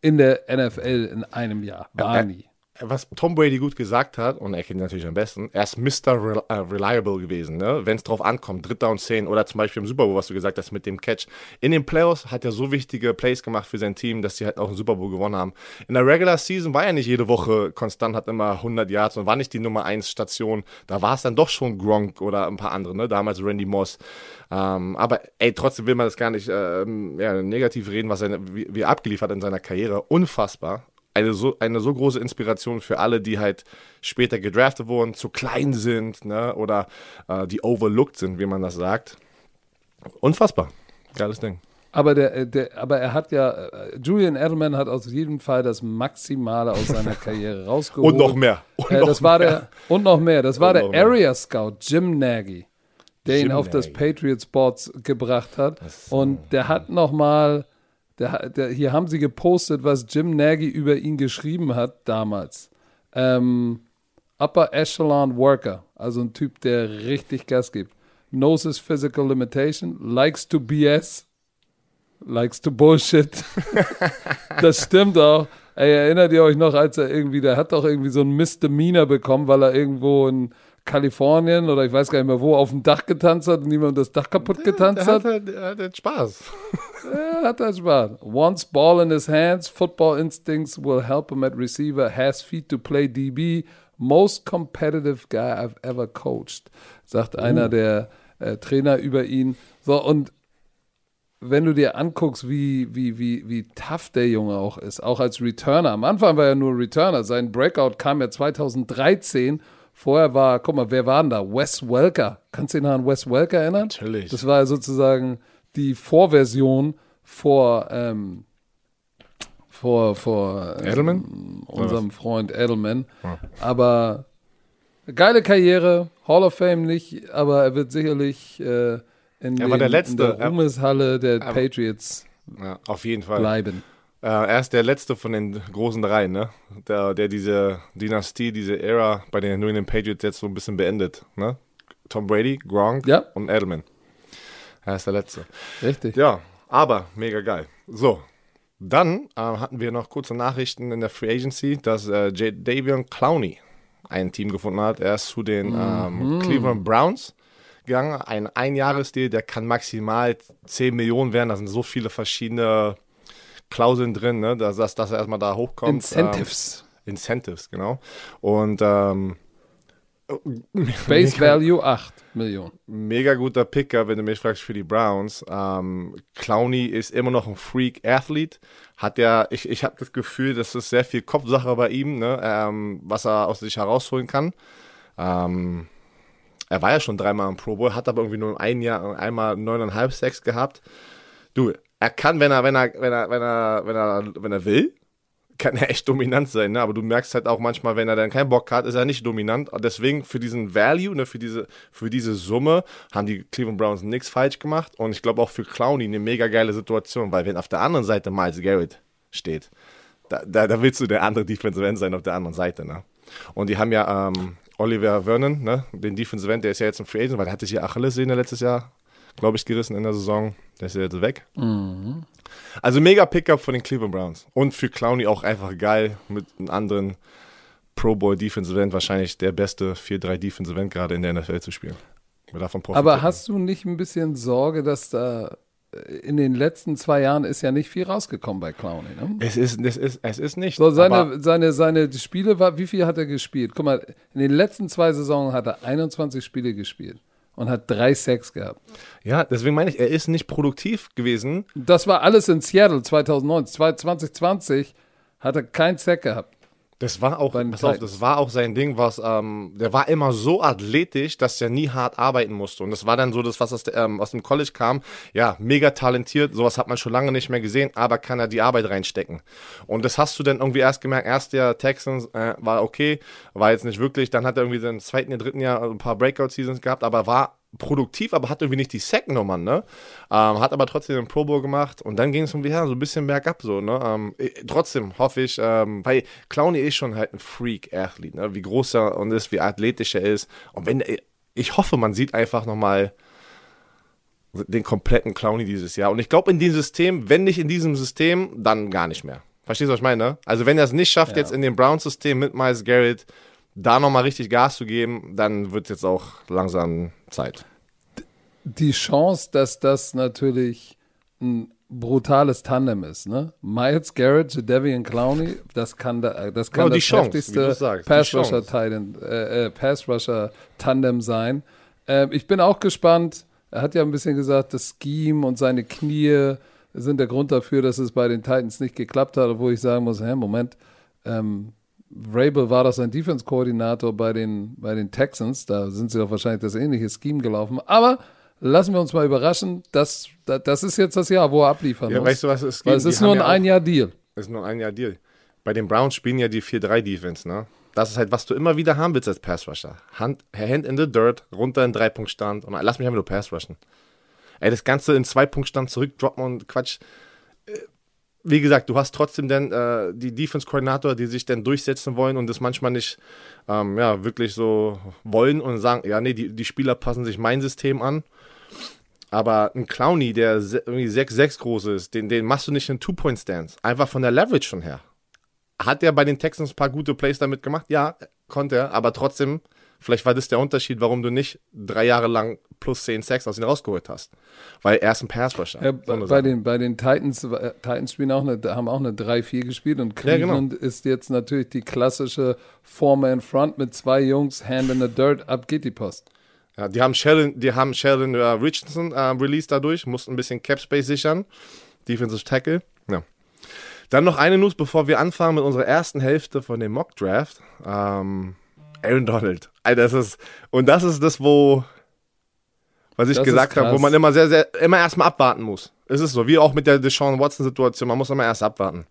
[SPEAKER 1] in der NFL in einem Jahr. War
[SPEAKER 2] Ja,
[SPEAKER 1] nie.
[SPEAKER 2] Was Tom Brady gut gesagt hat, und er kennt ihn natürlich am besten, er ist Mr. Rel äh, Reliable gewesen, ne? wenn es drauf ankommt, dritter und zehn oder zum Beispiel im Super Bowl, was du gesagt hast mit dem Catch. In den Playoffs hat er so wichtige Plays gemacht für sein Team, dass sie halt auch einen Super Bowl gewonnen haben. In der Regular Season war er nicht jede Woche konstant, hat immer 100 Yards und war nicht die Nummer 1 Station. Da war es dann doch schon Gronk oder ein paar andere, ne? damals Randy Moss. Ähm, aber ey, trotzdem will man das gar nicht ähm, ja, negativ reden, was er wie, wie abgeliefert hat in seiner Karriere. Unfassbar eine so, eine so große Inspiration für alle, die halt später gedraftet wurden, zu klein sind ne, oder äh, die overlooked sind, wie man das sagt. Unfassbar. Geiles Ding.
[SPEAKER 1] Aber, der, äh, der, aber er hat ja, äh, Julian Edelman hat aus jedem Fall das Maximale aus seiner Karriere rausgeholt.
[SPEAKER 2] Und noch mehr.
[SPEAKER 1] Und, äh, das noch war mehr. Der, und noch mehr. Das war und der Area Scout, Jim Nagy, der Jim ihn auf Nagy. das Patriots Boards gebracht hat. Und der hat noch mal der, der, hier haben sie gepostet, was Jim Nagy über ihn geschrieben hat damals. Ähm, Upper Echelon Worker, also ein Typ, der richtig Gas gibt. Knows his physical limitation, likes to BS, likes to bullshit. das stimmt auch. Ey, erinnert ihr euch noch, als er irgendwie, der hat doch irgendwie so ein Misdemeanor bekommen, weil er irgendwo ein Kalifornien oder ich weiß gar nicht mehr wo auf dem Dach getanzt hat und niemand das Dach kaputt getanzt der
[SPEAKER 2] hat. Der hat halt Spaß.
[SPEAKER 1] er hat halt Spaß. Once ball in his hands, football instincts will help him at receiver, has feet to play DB, most competitive guy I've ever coached, sagt uh. einer der äh, Trainer über ihn. So, und wenn du dir anguckst, wie, wie, wie, wie tough der Junge auch ist, auch als Returner. Am Anfang war er nur Returner. Sein Breakout kam ja 2013 Vorher war, guck mal, wer war denn da? Wes Welker. Kannst du dich noch an Wes Welker erinnern?
[SPEAKER 2] Natürlich.
[SPEAKER 1] Das war sozusagen die Vorversion vor, ähm, vor, vor
[SPEAKER 2] ähm, Edelman?
[SPEAKER 1] unserem Freund Edelman. Ja. Aber geile Karriere, Hall of Fame nicht, aber er wird sicherlich äh, in,
[SPEAKER 2] den, der letzte,
[SPEAKER 1] in der Ruhmeshalle der Patriots
[SPEAKER 2] ja, auf jeden Fall.
[SPEAKER 1] bleiben.
[SPEAKER 2] Äh, er ist der letzte von den großen drei, ne? Der, der diese Dynastie, diese Ära bei den New England Patriots jetzt so ein bisschen beendet, ne? Tom Brady, Gronk
[SPEAKER 1] ja.
[SPEAKER 2] und Edelman. Er ist der letzte.
[SPEAKER 1] Richtig.
[SPEAKER 2] Ja, aber mega geil. So, dann äh, hatten wir noch kurze Nachrichten in der Free Agency, dass äh, J Davion Clowney ein Team gefunden hat. Er ist zu den ähm, mhm. Cleveland Browns gegangen. Ein Einjahresdeal, der kann maximal 10 Millionen werden. Da sind so viele verschiedene Klauseln drin, ne? dass, dass, dass er erstmal da hochkommt.
[SPEAKER 1] Incentives.
[SPEAKER 2] Ähm, Incentives, genau. Und ähm,
[SPEAKER 1] Base Value 8 Millionen.
[SPEAKER 2] Mega guter Picker, wenn du mich fragst, für die Browns. Ähm, Clowney ist immer noch ein Freak-Athlet. Hat ja, ich, ich habe das Gefühl, das ist sehr viel Kopfsache bei ihm, ne? ähm, was er aus sich herausholen kann. Ähm, er war ja schon dreimal im Pro Bowl, hat aber irgendwie nur ein Jahr, einmal neuneinhalb Sex gehabt. Du, er kann, wenn er, wenn er, wenn er, wenn er, wenn er, wenn er will, kann er echt dominant sein, ne? Aber du merkst halt auch manchmal, wenn er dann keinen Bock hat, ist er nicht dominant. Und deswegen für diesen Value, ne, für diese, für diese Summe haben die Cleveland Browns nichts falsch gemacht. Und ich glaube auch für Clowney eine mega geile Situation, weil wenn auf der anderen Seite Miles Garrett steht, da, da, da willst du der andere Defensive End sein auf der anderen Seite, ne? Und die haben ja ähm, Oliver Vernon, ne, den Defensive End, der ist ja jetzt ein Free Agent, weil er hatte sich ja Achillessehne letztes Jahr glaube ich, gerissen in der Saison. Der ist jetzt weg.
[SPEAKER 1] Mhm.
[SPEAKER 2] Also mega Pickup von den Cleveland Browns. Und für Clowney auch einfach geil mit einem anderen Pro Bowl Defensive End, wahrscheinlich der beste 4-3 Defensive End gerade in der NFL zu spielen.
[SPEAKER 1] Aber hast du nicht ein bisschen Sorge, dass da in den letzten zwei Jahren ist ja nicht viel rausgekommen bei Clowney, ne?
[SPEAKER 2] Es ist, es ist, es ist nicht.
[SPEAKER 1] So, seine, seine, seine Spiele war, wie viel hat er gespielt? Guck mal, in den letzten zwei Saisonen hat er 21 Spiele gespielt und hat drei Sacks gehabt.
[SPEAKER 2] Ja, deswegen meine ich, er ist nicht produktiv gewesen.
[SPEAKER 1] Das war alles in Seattle 2009. 2020 hat er keinen Sack gehabt.
[SPEAKER 2] Das war auch, pass auf, das war auch sein Ding, was, ähm, der war immer so athletisch, dass er nie hart arbeiten musste. Und das war dann so das, was aus, der, ähm, aus dem College kam. Ja, mega talentiert, sowas hat man schon lange nicht mehr gesehen, aber kann er die Arbeit reinstecken. Und das hast du dann irgendwie erst gemerkt, erst der Texans äh, war okay, war jetzt nicht wirklich, dann hat er irgendwie im zweiten, dritten Jahr ein paar Breakout-Seasons gehabt, aber war produktiv, aber hat irgendwie nicht die Sack-Nummern, ne? Ähm, hat aber trotzdem den Pro Bowl gemacht und dann ging es irgendwie her, so ein bisschen bergab, so, ne? Ähm, trotzdem hoffe ich, ähm, weil Clowny ist schon halt ein Freak-Athlet, ne? Wie groß er und ist, wie athletisch er ist. Und wenn, ich hoffe, man sieht einfach nochmal den kompletten Clowny dieses Jahr. Und ich glaube, in diesem System, wenn nicht in diesem System, dann gar nicht mehr. Verstehst du, was ich meine? Also wenn er es nicht schafft,
[SPEAKER 1] Ja.
[SPEAKER 2] jetzt in dem Browns-System mit Miles Garrett da nochmal richtig Gas zu geben, dann wird jetzt auch langsam Zeit.
[SPEAKER 1] Die Chance, dass das natürlich ein brutales Tandem ist, ne? Miles Garrett, Jadavian Clowney, das kann, da, das kann
[SPEAKER 2] Genau,
[SPEAKER 1] das
[SPEAKER 2] Chance,
[SPEAKER 1] heftigste Pass Rusher. Titan, äh, äh, Pass Rusher Tandem sein. Ähm, ich bin auch gespannt. Er hat ja ein bisschen gesagt, das Scheme und seine Knie sind der Grund dafür, dass es bei den Titans nicht geklappt hat, obwohl ich sagen muss, hä, Moment, ähm, Rabel war doch sein Defense-Koordinator bei den, bei den Texans. Da sind sie doch wahrscheinlich das ähnliche Scheme gelaufen. Aber lassen wir uns mal überraschen. Das, das, das ist jetzt das Jahr, wo er abliefern
[SPEAKER 2] Ja,
[SPEAKER 1] muss.
[SPEAKER 2] weißt du, was es gibt?
[SPEAKER 1] es ist nur ein
[SPEAKER 2] ja
[SPEAKER 1] Ein-Jahr-Deal.
[SPEAKER 2] Das ist nur ein Jahr Deal. Bei den Browns spielen ja die 4-3-Defense, ne? Das ist halt, was du immer wieder haben willst als Pass-Rusher. Hand, Hand in the dirt, runter in Drei-Punkt-Stand und lass mich einfach nur Pass-Rushen. Ey, das Ganze in Zwei-Punkt-Stand zurückdroppen und Quatsch. Wie gesagt, du hast trotzdem dann äh, die Defense-Koordinator, die sich dann durchsetzen wollen und das manchmal nicht ähm, ja, wirklich so wollen und sagen, ja, nee, die, die Spieler passen sich mein System an. Aber ein Clowny, der irgendwie 6'6 groß ist, den, den machst du nicht in Two-Point-Stance. Einfach von der Leverage schon her. Hat er bei den Texans ein paar gute Plays damit gemacht? Ja, konnte er. Aber trotzdem, vielleicht war das der Unterschied, warum du nicht drei Jahre lang plus 10 Sacks aus ihm rausgeholt hast. Weil er ist ein Pass-Rusher.
[SPEAKER 1] Ja, bei,
[SPEAKER 2] Sache.
[SPEAKER 1] den, bei den Titans, äh, Titans spielen auch eine, haben auch eine 3-4 gespielt und
[SPEAKER 2] Ja, genau.
[SPEAKER 1] Cleveland ist jetzt natürlich die klassische Four-Man-Front mit zwei Jungs, Hand in the Dirt, ab geht die Post.
[SPEAKER 2] Ja, die haben Sheldon, die haben Sheldon äh, Richardson äh, released dadurch, mussten ein bisschen Cap Space sichern. Defensive Tackle. Ja. Dann noch eine News, bevor wir anfangen mit unserer ersten Hälfte von dem Mock Draft. Ähm, Aaron Donald. Das ist, und das ist das, wo, was ich
[SPEAKER 1] Das
[SPEAKER 2] gesagt habe, wo man immer sehr, sehr, immer erstmal abwarten muss. Es ist so, wie auch mit der Deshaun Watson-Situation, man muss immer erst abwarten.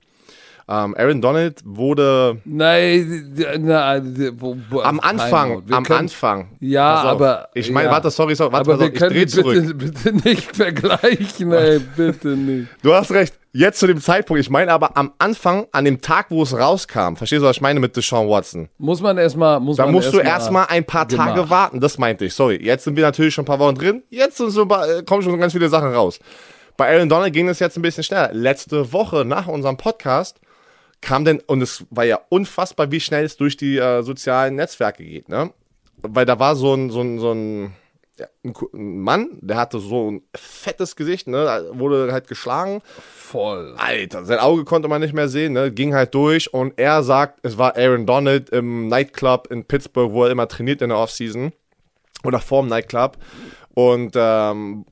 [SPEAKER 2] Ähm, Aaron Donald wurde
[SPEAKER 1] Nein, na, wo, wo,
[SPEAKER 2] am Anfang, am
[SPEAKER 1] können-
[SPEAKER 2] Anfang.
[SPEAKER 1] Ja,
[SPEAKER 2] auf.
[SPEAKER 1] aber-
[SPEAKER 2] Ich meine,
[SPEAKER 1] ja.
[SPEAKER 2] warte, sorry, sorry, warte,
[SPEAKER 1] Aber wir
[SPEAKER 2] auf, ich
[SPEAKER 1] können
[SPEAKER 2] dreh
[SPEAKER 1] die
[SPEAKER 2] zurück.
[SPEAKER 1] bitte, bitte nicht vergleichen, ey, bitte nicht.
[SPEAKER 2] Du hast recht. Jetzt zu dem Zeitpunkt. Ich meine aber am Anfang, an dem Tag, wo es rauskam. Verstehst du, was ich meine mit Deshaun Watson?
[SPEAKER 1] Muss man erstmal, muss
[SPEAKER 2] Da
[SPEAKER 1] man
[SPEAKER 2] musst du
[SPEAKER 1] erst
[SPEAKER 2] erstmal ein paar Tage
[SPEAKER 1] gemacht.
[SPEAKER 2] warten. Das meinte ich. Sorry. Jetzt sind wir natürlich schon ein paar Wochen drin. Jetzt sind so, paar- äh, kommen schon ganz viele Sachen raus. Bei Aaron Donald ging es jetzt ein bisschen schneller. Letzte Woche nach unserem Podcast kam denn, und es war ja unfassbar, wie schnell es durch die äh, sozialen Netzwerke geht, ne? Weil da war so ein, so ein, so ein, ja, ein, Mann, der hatte so ein fettes Gesicht, ne? Wurde halt geschlagen.
[SPEAKER 1] voll.
[SPEAKER 2] Alter, sein Auge konnte man nicht mehr sehen, ne? ging halt durch und er sagt, es war Aaron Donald im Nightclub in Pittsburgh, wo er immer trainiert in der Offseason oder vorm Nightclub und ähm,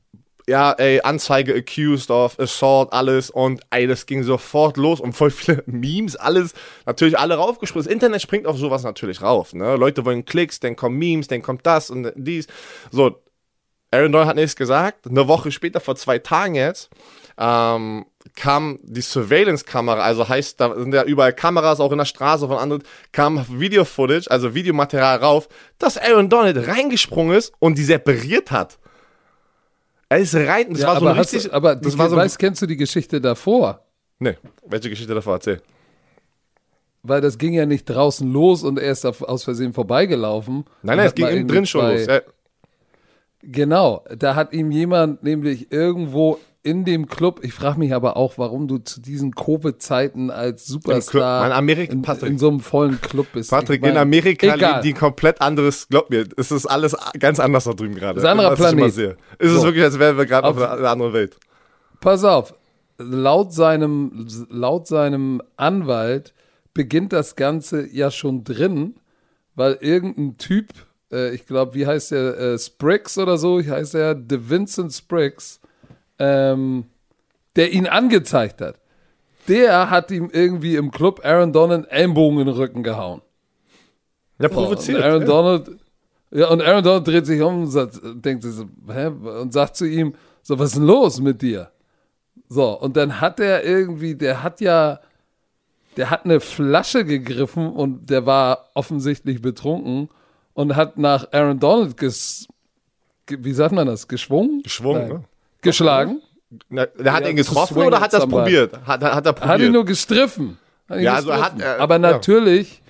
[SPEAKER 2] ja, ey, Anzeige accused of assault, alles und ey, das ging sofort los und voll viele Memes, alles, natürlich alle raufgesprungen. Das Internet springt auf sowas natürlich rauf, ne? Leute wollen Klicks, dann kommen Memes, dann kommt das und dies. So, Aaron Donald hat nichts gesagt. Eine Woche später, vor zwei Tagen jetzt, ähm, kam die Surveillance-Kamera, also heißt, da sind ja überall Kameras, auch in der Straße von anderen, kam Video-Footage, also Videomaterial rauf, dass Aaron Donald reingesprungen ist und die separiert hat. Ist rein, das
[SPEAKER 1] Ja,
[SPEAKER 2] war so richtig,
[SPEAKER 1] du, aber
[SPEAKER 2] das war so
[SPEAKER 1] weißt, kennst du die Geschichte davor?
[SPEAKER 2] nee, welche Geschichte davor erzähl?
[SPEAKER 1] Weil das ging ja nicht draußen los und er ist aus Versehen vorbeigelaufen.
[SPEAKER 2] Nein, nein, es ging innen drin schon los. Ja,
[SPEAKER 1] Genau, da hat ihm jemand nämlich irgendwo in dem Club, ich frage mich aber auch, warum du zu diesen Covid-Zeiten als Superstar
[SPEAKER 2] Mann, Amerika-
[SPEAKER 1] in,
[SPEAKER 2] Patrick.
[SPEAKER 1] in so einem vollen Club bist.
[SPEAKER 2] Patrick,
[SPEAKER 1] Ich mein,
[SPEAKER 2] in Amerika
[SPEAKER 1] egal.
[SPEAKER 2] die komplett anderes, glaub mir, es ist alles ganz anders da drüben gerade.
[SPEAKER 1] Das ist ein anderer
[SPEAKER 2] ich
[SPEAKER 1] Planet.
[SPEAKER 2] sehe. Es ist
[SPEAKER 1] So.
[SPEAKER 2] wirklich, als wären wir gerade auf
[SPEAKER 1] Auf-
[SPEAKER 2] einer anderen Welt.
[SPEAKER 1] Pass auf, laut seinem, laut seinem Anwalt beginnt das Ganze ja schon drin, weil irgendein Typ, äh, ich glaube, wie heißt der, äh, Spriggs oder so, heißt er, De Vincent Spriggs, ähm, der ihn angezeigt hat. Der hat ihm irgendwie im Club Aaron Donald einen Ellenbogen in den Rücken gehauen.
[SPEAKER 2] Ja, provoziert.
[SPEAKER 1] Aaron
[SPEAKER 2] ja.
[SPEAKER 1] Donald, ja, und Aaron Donald dreht sich um und sagt, denkt sich so, hä? Und sagt zu ihm, so, was ist denn los mit dir? So, und dann hat er irgendwie, der hat ja, der hat eine Flasche gegriffen und der war offensichtlich betrunken und hat nach Aaron Donald ges, ge, wie sagt man das, geschwungen?
[SPEAKER 2] Geschwungen,
[SPEAKER 1] Nein.
[SPEAKER 2] ne?
[SPEAKER 1] Geschlagen?
[SPEAKER 2] Na, der hat
[SPEAKER 1] Ja,
[SPEAKER 2] ihn getroffen oder
[SPEAKER 1] at
[SPEAKER 2] hat das probiert? Hat, hat, er probiert?
[SPEAKER 1] Hat ihn nur gestriffen. Ihn
[SPEAKER 2] Ja, also
[SPEAKER 1] gestriffen.
[SPEAKER 2] hat, äh,
[SPEAKER 1] Aber
[SPEAKER 2] ja.
[SPEAKER 1] natürlich,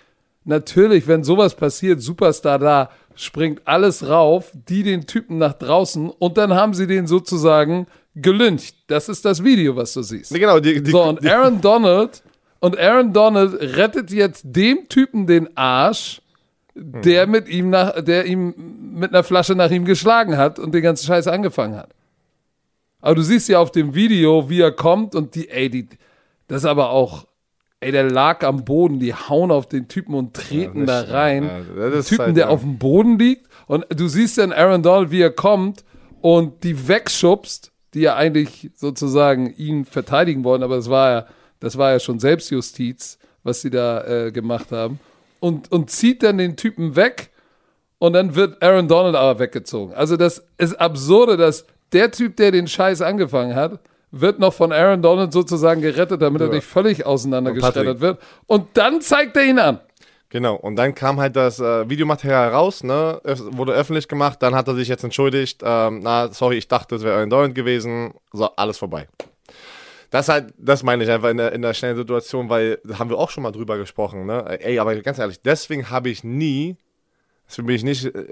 [SPEAKER 1] natürlich, wenn sowas passiert, Superstar da, springt alles rauf, die den Typen nach draußen und dann haben sie den sozusagen gelyncht. Das ist das Video, was du siehst.
[SPEAKER 2] Genau, die, die,
[SPEAKER 1] so, und Aaron Donald, Und Aaron Donald rettet jetzt dem Typen den Arsch, der mit ihm nach, der ihm mit einer Flasche nach ihm geschlagen hat und den ganzen Scheiß angefangen hat. Aber du siehst ja auf dem Video, wie er kommt und die, ey, die, das ist aber auch, ey, der lag am Boden, die hauen auf den Typen und treten
[SPEAKER 2] das
[SPEAKER 1] da rein.
[SPEAKER 2] ja, ist
[SPEAKER 1] Typen,
[SPEAKER 2] halt,
[SPEAKER 1] der
[SPEAKER 2] ja.
[SPEAKER 1] auf dem Boden liegt und du siehst dann Aaron Donald, wie er kommt und die wegschubst, die ja eigentlich sozusagen ihn verteidigen wollen, aber das war ja, das war ja schon Selbstjustiz, was sie da äh, gemacht haben. Und, und zieht dann den Typen weg und dann wird Aaron Donald aber weggezogen. Also das ist absurde, dass der Typ, der den Scheiß angefangen hat, wird noch von Aaron Donald sozusagen gerettet, damit er
[SPEAKER 2] Ja.
[SPEAKER 1] nicht völlig auseinandergeschreddert wird. Und dann zeigt er ihn an.
[SPEAKER 2] Genau, und dann kam halt das äh, Videomaterial raus, ne? Es wurde öffentlich gemacht, dann hat er sich jetzt entschuldigt. Ähm, na, sorry, ich dachte, es wäre ein Dolland gewesen. So, alles vorbei. Das halt, das meine ich einfach in der, in der schnellen Situation, weil da haben wir auch schon mal drüber gesprochen, ne? Ey, aber ganz ehrlich, deswegen habe ich nie, deswegen bin ich nicht, äh,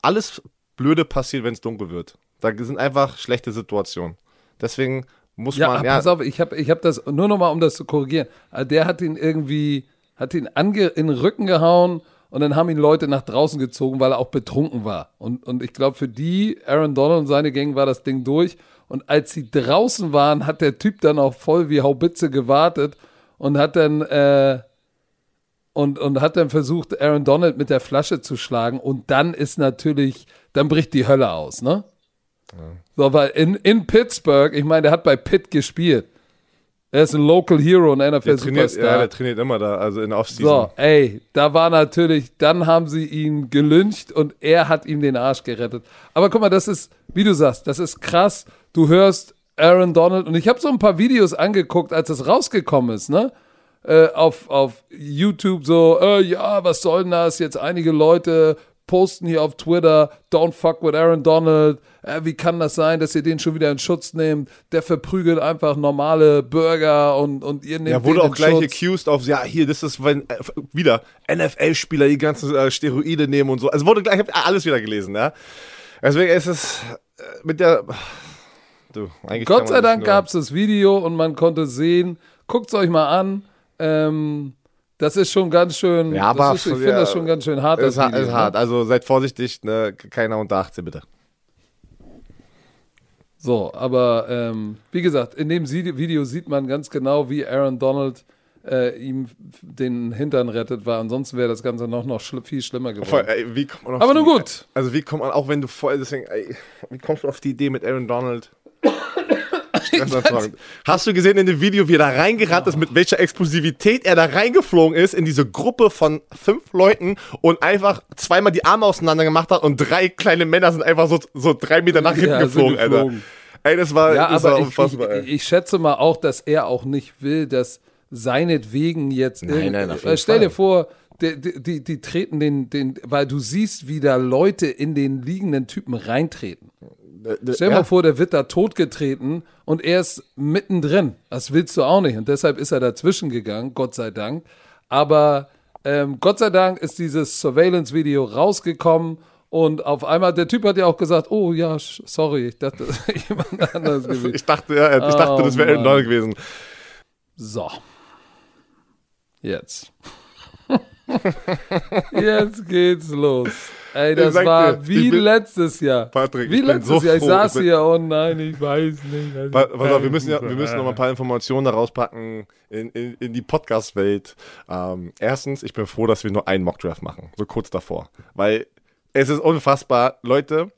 [SPEAKER 2] alles Blöde passiert, wenn es dunkel wird. Da sind einfach schlechte Situationen. Deswegen muss
[SPEAKER 1] Ja,
[SPEAKER 2] man,
[SPEAKER 1] aber
[SPEAKER 2] ja,
[SPEAKER 1] pass auf, ich habe ich hab das, nur nochmal, um das zu korrigieren. Äh, Der hat ihn irgendwie, hat ihn ange, in den Rücken gehauen und dann haben ihn Leute nach draußen gezogen, weil er auch betrunken war. Und, und ich glaube, für die, Aaron Donald und seine Gang, war das Ding durch. Und als sie draußen waren, hat der Typ dann auch voll wie Haubitze gewartet und hat dann, äh, und, und hat dann versucht, Aaron Donald mit der Flasche zu schlagen. Und dann ist natürlich, dann bricht die Hölle aus, ne? So, weil in, in Pittsburgh, ich meine, der hat bei Pitt gespielt. Er ist ein Local Hero, ein
[SPEAKER 2] der trainiert, ja, der trainiert immer da, also in Offseason.
[SPEAKER 1] so, ey, da war natürlich, dann haben sie ihn gelyncht und er hat ihm den Arsch gerettet. Aber guck mal, das ist, wie du sagst, das ist krass. Du hörst Aaron Donald und ich habe so ein paar Videos angeguckt, als es rausgekommen ist, ne? Äh, auf, auf YouTube so, äh, ja, was soll denn das? Jetzt einige Leute posten hier auf Twitter, don't fuck with Aaron Donald. Äh, wie kann das sein, dass ihr den schon wieder in Schutz nehmt? Der verprügelt einfach normale Bürger und, und ihr nehmt
[SPEAKER 2] Ja, wurde auch gleich
[SPEAKER 1] Schutz.
[SPEAKER 2] accused auf, ja, hier, das ist, wenn, äh, wieder NFL-Spieler die ganzen äh, Steroide nehmen und so. Also wurde gleich, ich hab alles wieder gelesen, ja. Deswegen ist es äh, mit der, du, eigentlich
[SPEAKER 1] Gott sei Dank gab es das Video und man konnte sehen, guckt es euch mal an. Ähm, das ist schon ganz schön,
[SPEAKER 2] Ja, aber
[SPEAKER 1] ist, ich finde
[SPEAKER 2] ja,
[SPEAKER 1] das schon ganz schön hart.
[SPEAKER 2] Ist,
[SPEAKER 1] Video,
[SPEAKER 2] ist
[SPEAKER 1] ne?
[SPEAKER 2] hart, also seid vorsichtig, ne? keiner unter 18 bitte.
[SPEAKER 1] So, aber ähm, wie gesagt, in dem Video sieht man ganz genau, wie Aaron Donald äh, ihm den Hintern rettet, weil ansonsten wäre das Ganze noch, noch schl viel schlimmer
[SPEAKER 2] Voll,
[SPEAKER 1] geworden.
[SPEAKER 2] ey, man auf
[SPEAKER 1] Aber nun gut.
[SPEAKER 2] Also wie kommt man, auch wenn du voll, deswegen, ey, wie kommst du auf die Idee mit Aaron Donald? Hast du gesehen in dem Video, wie er da reingerannt ist, mit welcher Explosivität er da reingeflogen ist in diese Gruppe von fünf Leuten und einfach zweimal die Arme auseinander gemacht hat und drei kleine Männer sind einfach so, so drei Meter nach hinten
[SPEAKER 1] Ja,
[SPEAKER 2] geflogen, Alter. Ey, das war,
[SPEAKER 1] Ja,
[SPEAKER 2] das
[SPEAKER 1] aber
[SPEAKER 2] war
[SPEAKER 1] ich,
[SPEAKER 2] unfassbar,
[SPEAKER 1] ich,
[SPEAKER 2] ey.
[SPEAKER 1] ich schätze mal auch, dass er auch nicht will, dass seinetwegen jetzt
[SPEAKER 2] Nein, nein, auf jeden
[SPEAKER 1] Weil stell dir
[SPEAKER 2] Fall.
[SPEAKER 1] vor, die, die, die, die treten den, den, weil du siehst, wie da Leute in den liegenden Typen reintreten. Stell dir
[SPEAKER 2] Ja.
[SPEAKER 1] mal vor, der wird da totgetreten und er ist mittendrin. Das willst du auch nicht. Und deshalb ist er dazwischen gegangen, Gott sei Dank. Aber ähm, Gott sei Dank ist dieses Surveillance-Video rausgekommen und auf einmal, der Typ hat ja auch gesagt, oh ja, sorry, ich dachte, jemand anderes gewesen.
[SPEAKER 2] Ich dachte, ja, ich dachte,
[SPEAKER 1] Oh,
[SPEAKER 2] das wäre Aaron
[SPEAKER 1] Mann.
[SPEAKER 2] Donald gewesen.
[SPEAKER 1] So. Jetzt. Jetzt geht's los. Ey, das
[SPEAKER 2] sag
[SPEAKER 1] war wie
[SPEAKER 2] bin-
[SPEAKER 1] letztes Jahr.
[SPEAKER 2] Patrick,
[SPEAKER 1] wie letztes
[SPEAKER 2] so
[SPEAKER 1] Jahr. Ich
[SPEAKER 2] froh,
[SPEAKER 1] saß
[SPEAKER 2] ich
[SPEAKER 1] hier, oh nein, ich weiß nicht. Also,
[SPEAKER 2] Pa- Pass auf, wir müssen, ja, wir müssen noch mal ein paar Informationen da rauspacken in, in, in die Podcast-Welt. Ähm, erstens, ich bin froh, dass wir nur einen Mockdraft machen, so kurz davor. Weil es ist unfassbar. Leute,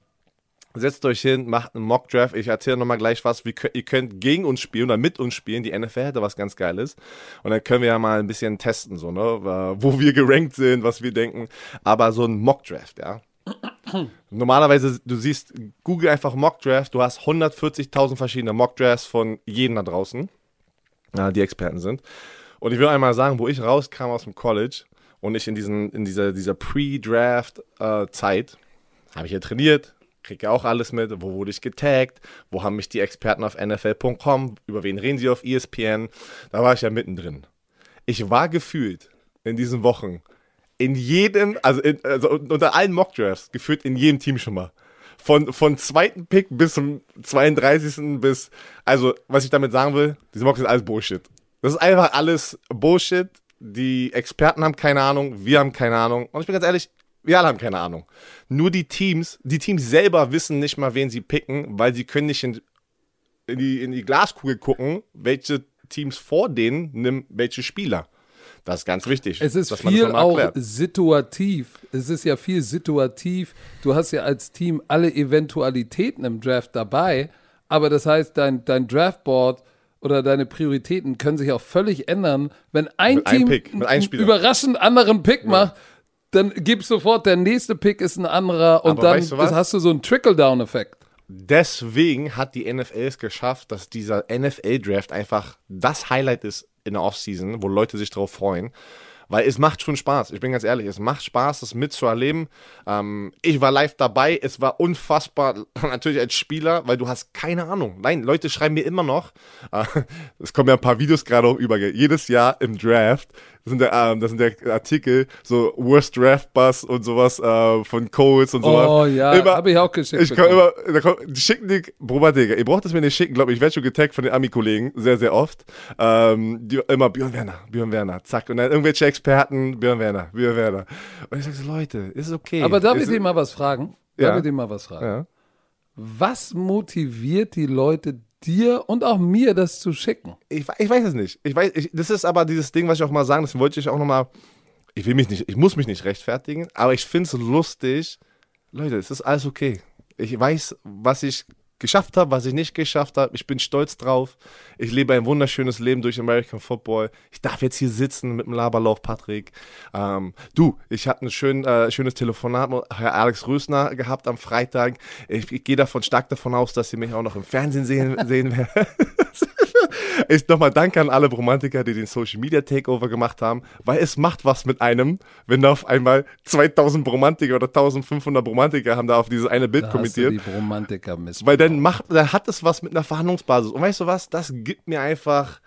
[SPEAKER 2] setzt euch hin, macht einen Mockdraft. Ich erzähle noch mal gleich was. Kö- ihr könnt gegen uns spielen oder mit uns spielen. Die NFL hätte was ganz Geiles. Und dann können wir ja mal ein bisschen testen, so, ne? äh, wo wir gerankt sind, was wir denken. Aber so ein Mockdraft, ja. Normalerweise, du siehst, google einfach Mockdraft, du hast 140.000 verschiedene Mockdrafts von jedem da draußen, äh, die Experten sind. Und ich will einmal sagen, wo ich rauskam aus dem College und ich in, diesen, in dieser, dieser Pre-Draft-Zeit habe ich ja trainiert, kriege ja auch alles mit, wo wurde ich getaggt, wo haben mich die Experten auf NFL.com, über wen reden sie auf ESPN, da war ich ja mittendrin. Ich war gefühlt in diesen Wochen in jedem, also, in, also unter allen Mockdrafts, gefühlt in jedem Team schon mal. Von, von zweiten Pick bis zum 32. bis, also, was ich damit sagen will, diese Mocks sind alles Bullshit. Das ist einfach alles Bullshit. Die Experten haben keine Ahnung, wir haben keine Ahnung. Und ich bin ganz ehrlich, wir alle haben keine Ahnung. Nur die Teams, die Teams selber wissen nicht mal, wen sie picken, weil sie können nicht in, in, die, in die Glaskugel gucken, welche Teams vor denen nehmen welche Spieler. Das ist ganz wichtig.
[SPEAKER 1] Es ist viel auch
[SPEAKER 2] erklärt.
[SPEAKER 1] situativ. Es ist ja viel situativ. Du hast ja als Team alle Eventualitäten im Draft dabei, aber das heißt, dein, dein Draftboard oder deine Prioritäten können sich auch völlig ändern. Wenn ein
[SPEAKER 2] Mit
[SPEAKER 1] Team
[SPEAKER 2] Pick, mit einem
[SPEAKER 1] einen überraschend anderen Pick macht, dann gibst sofort, der nächste Pick ist ein anderer und
[SPEAKER 2] Aber
[SPEAKER 1] dann
[SPEAKER 2] weißt du
[SPEAKER 1] hast du so einen Trickle-Down-Effekt.
[SPEAKER 2] Deswegen hat die NFL es geschafft, dass dieser NFL-Draft einfach das Highlight ist in der Offseason, wo Leute sich drauf freuen. Weil es macht schon Spaß. Ich bin ganz ehrlich, es macht Spaß, das mitzuerleben. Ähm, ich war live dabei. Es war unfassbar, natürlich als Spieler, weil du hast keine Ahnung. Nein, Leute schreiben mir immer noch. Äh, es kommen ja ein paar Videos gerade auch über. Jedes Jahr im Draft das sind der, ähm, das sind der Artikel, so Worst Draft Bus und sowas äh, von Coles und sowas.
[SPEAKER 1] Oh ja,
[SPEAKER 2] Immer-
[SPEAKER 1] habe ich auch geschickt.
[SPEAKER 2] ich kann immer, da kommt, die schicken die, Bruder, Digga, ihr braucht es mir nicht schicken, glaube ich. Ich werde schon getaggt von den Ami-Kollegen, sehr, sehr oft. Ähm, die immer Björn Werner, Björn Werner, zack. Und dann irgendwelche Experten, Björn Werner, Björn Werner. Und ich sage so, Leute, ist okay.
[SPEAKER 1] aber darf ich
[SPEAKER 2] ist,
[SPEAKER 1] dir mal was fragen?
[SPEAKER 2] Ja.
[SPEAKER 1] Darf ich dir mal was fragen?
[SPEAKER 2] ja.
[SPEAKER 1] Was motiviert die Leute, dir und auch mir das zu schicken?
[SPEAKER 2] ich, ich weiß es nicht. Ich weiß, ich, das ist aber dieses Ding, was ich auch mal sagen, das wollte ich auch nochmal, ich will mich nicht, ich muss mich nicht rechtfertigen, aber ich finde es lustig. Leute, es ist alles okay. Ich weiß, was ich geschafft habe, was ich nicht geschafft habe. Ich bin stolz drauf. Ich lebe ein wunderschönes Leben durch American Football. Ich darf jetzt hier sitzen mit dem Laberlauch, Patrick. Ähm, du, ich habe ein schön, äh, schönes Telefonat mit Herr Alex Rösner gehabt am Freitag. Ich, ich gehe davon stark davon aus, dass Sie mich auch noch im Fernsehen sehen, sehen werden. Ich nochmal danke an alle Bromantiker, die den Social Media Takeover gemacht haben, weil es macht was mit einem, wenn da auf einmal 2000 Bromantiker oder 1500 Bromantiker haben da auf dieses eine Bild
[SPEAKER 1] Da hast du
[SPEAKER 2] kommentiert.
[SPEAKER 1] die Romantiker missbraucht.
[SPEAKER 2] Weil dann macht, dann hat es was mit einer Verhandlungsbasis. Und weißt du was? Das gibt mir einfach,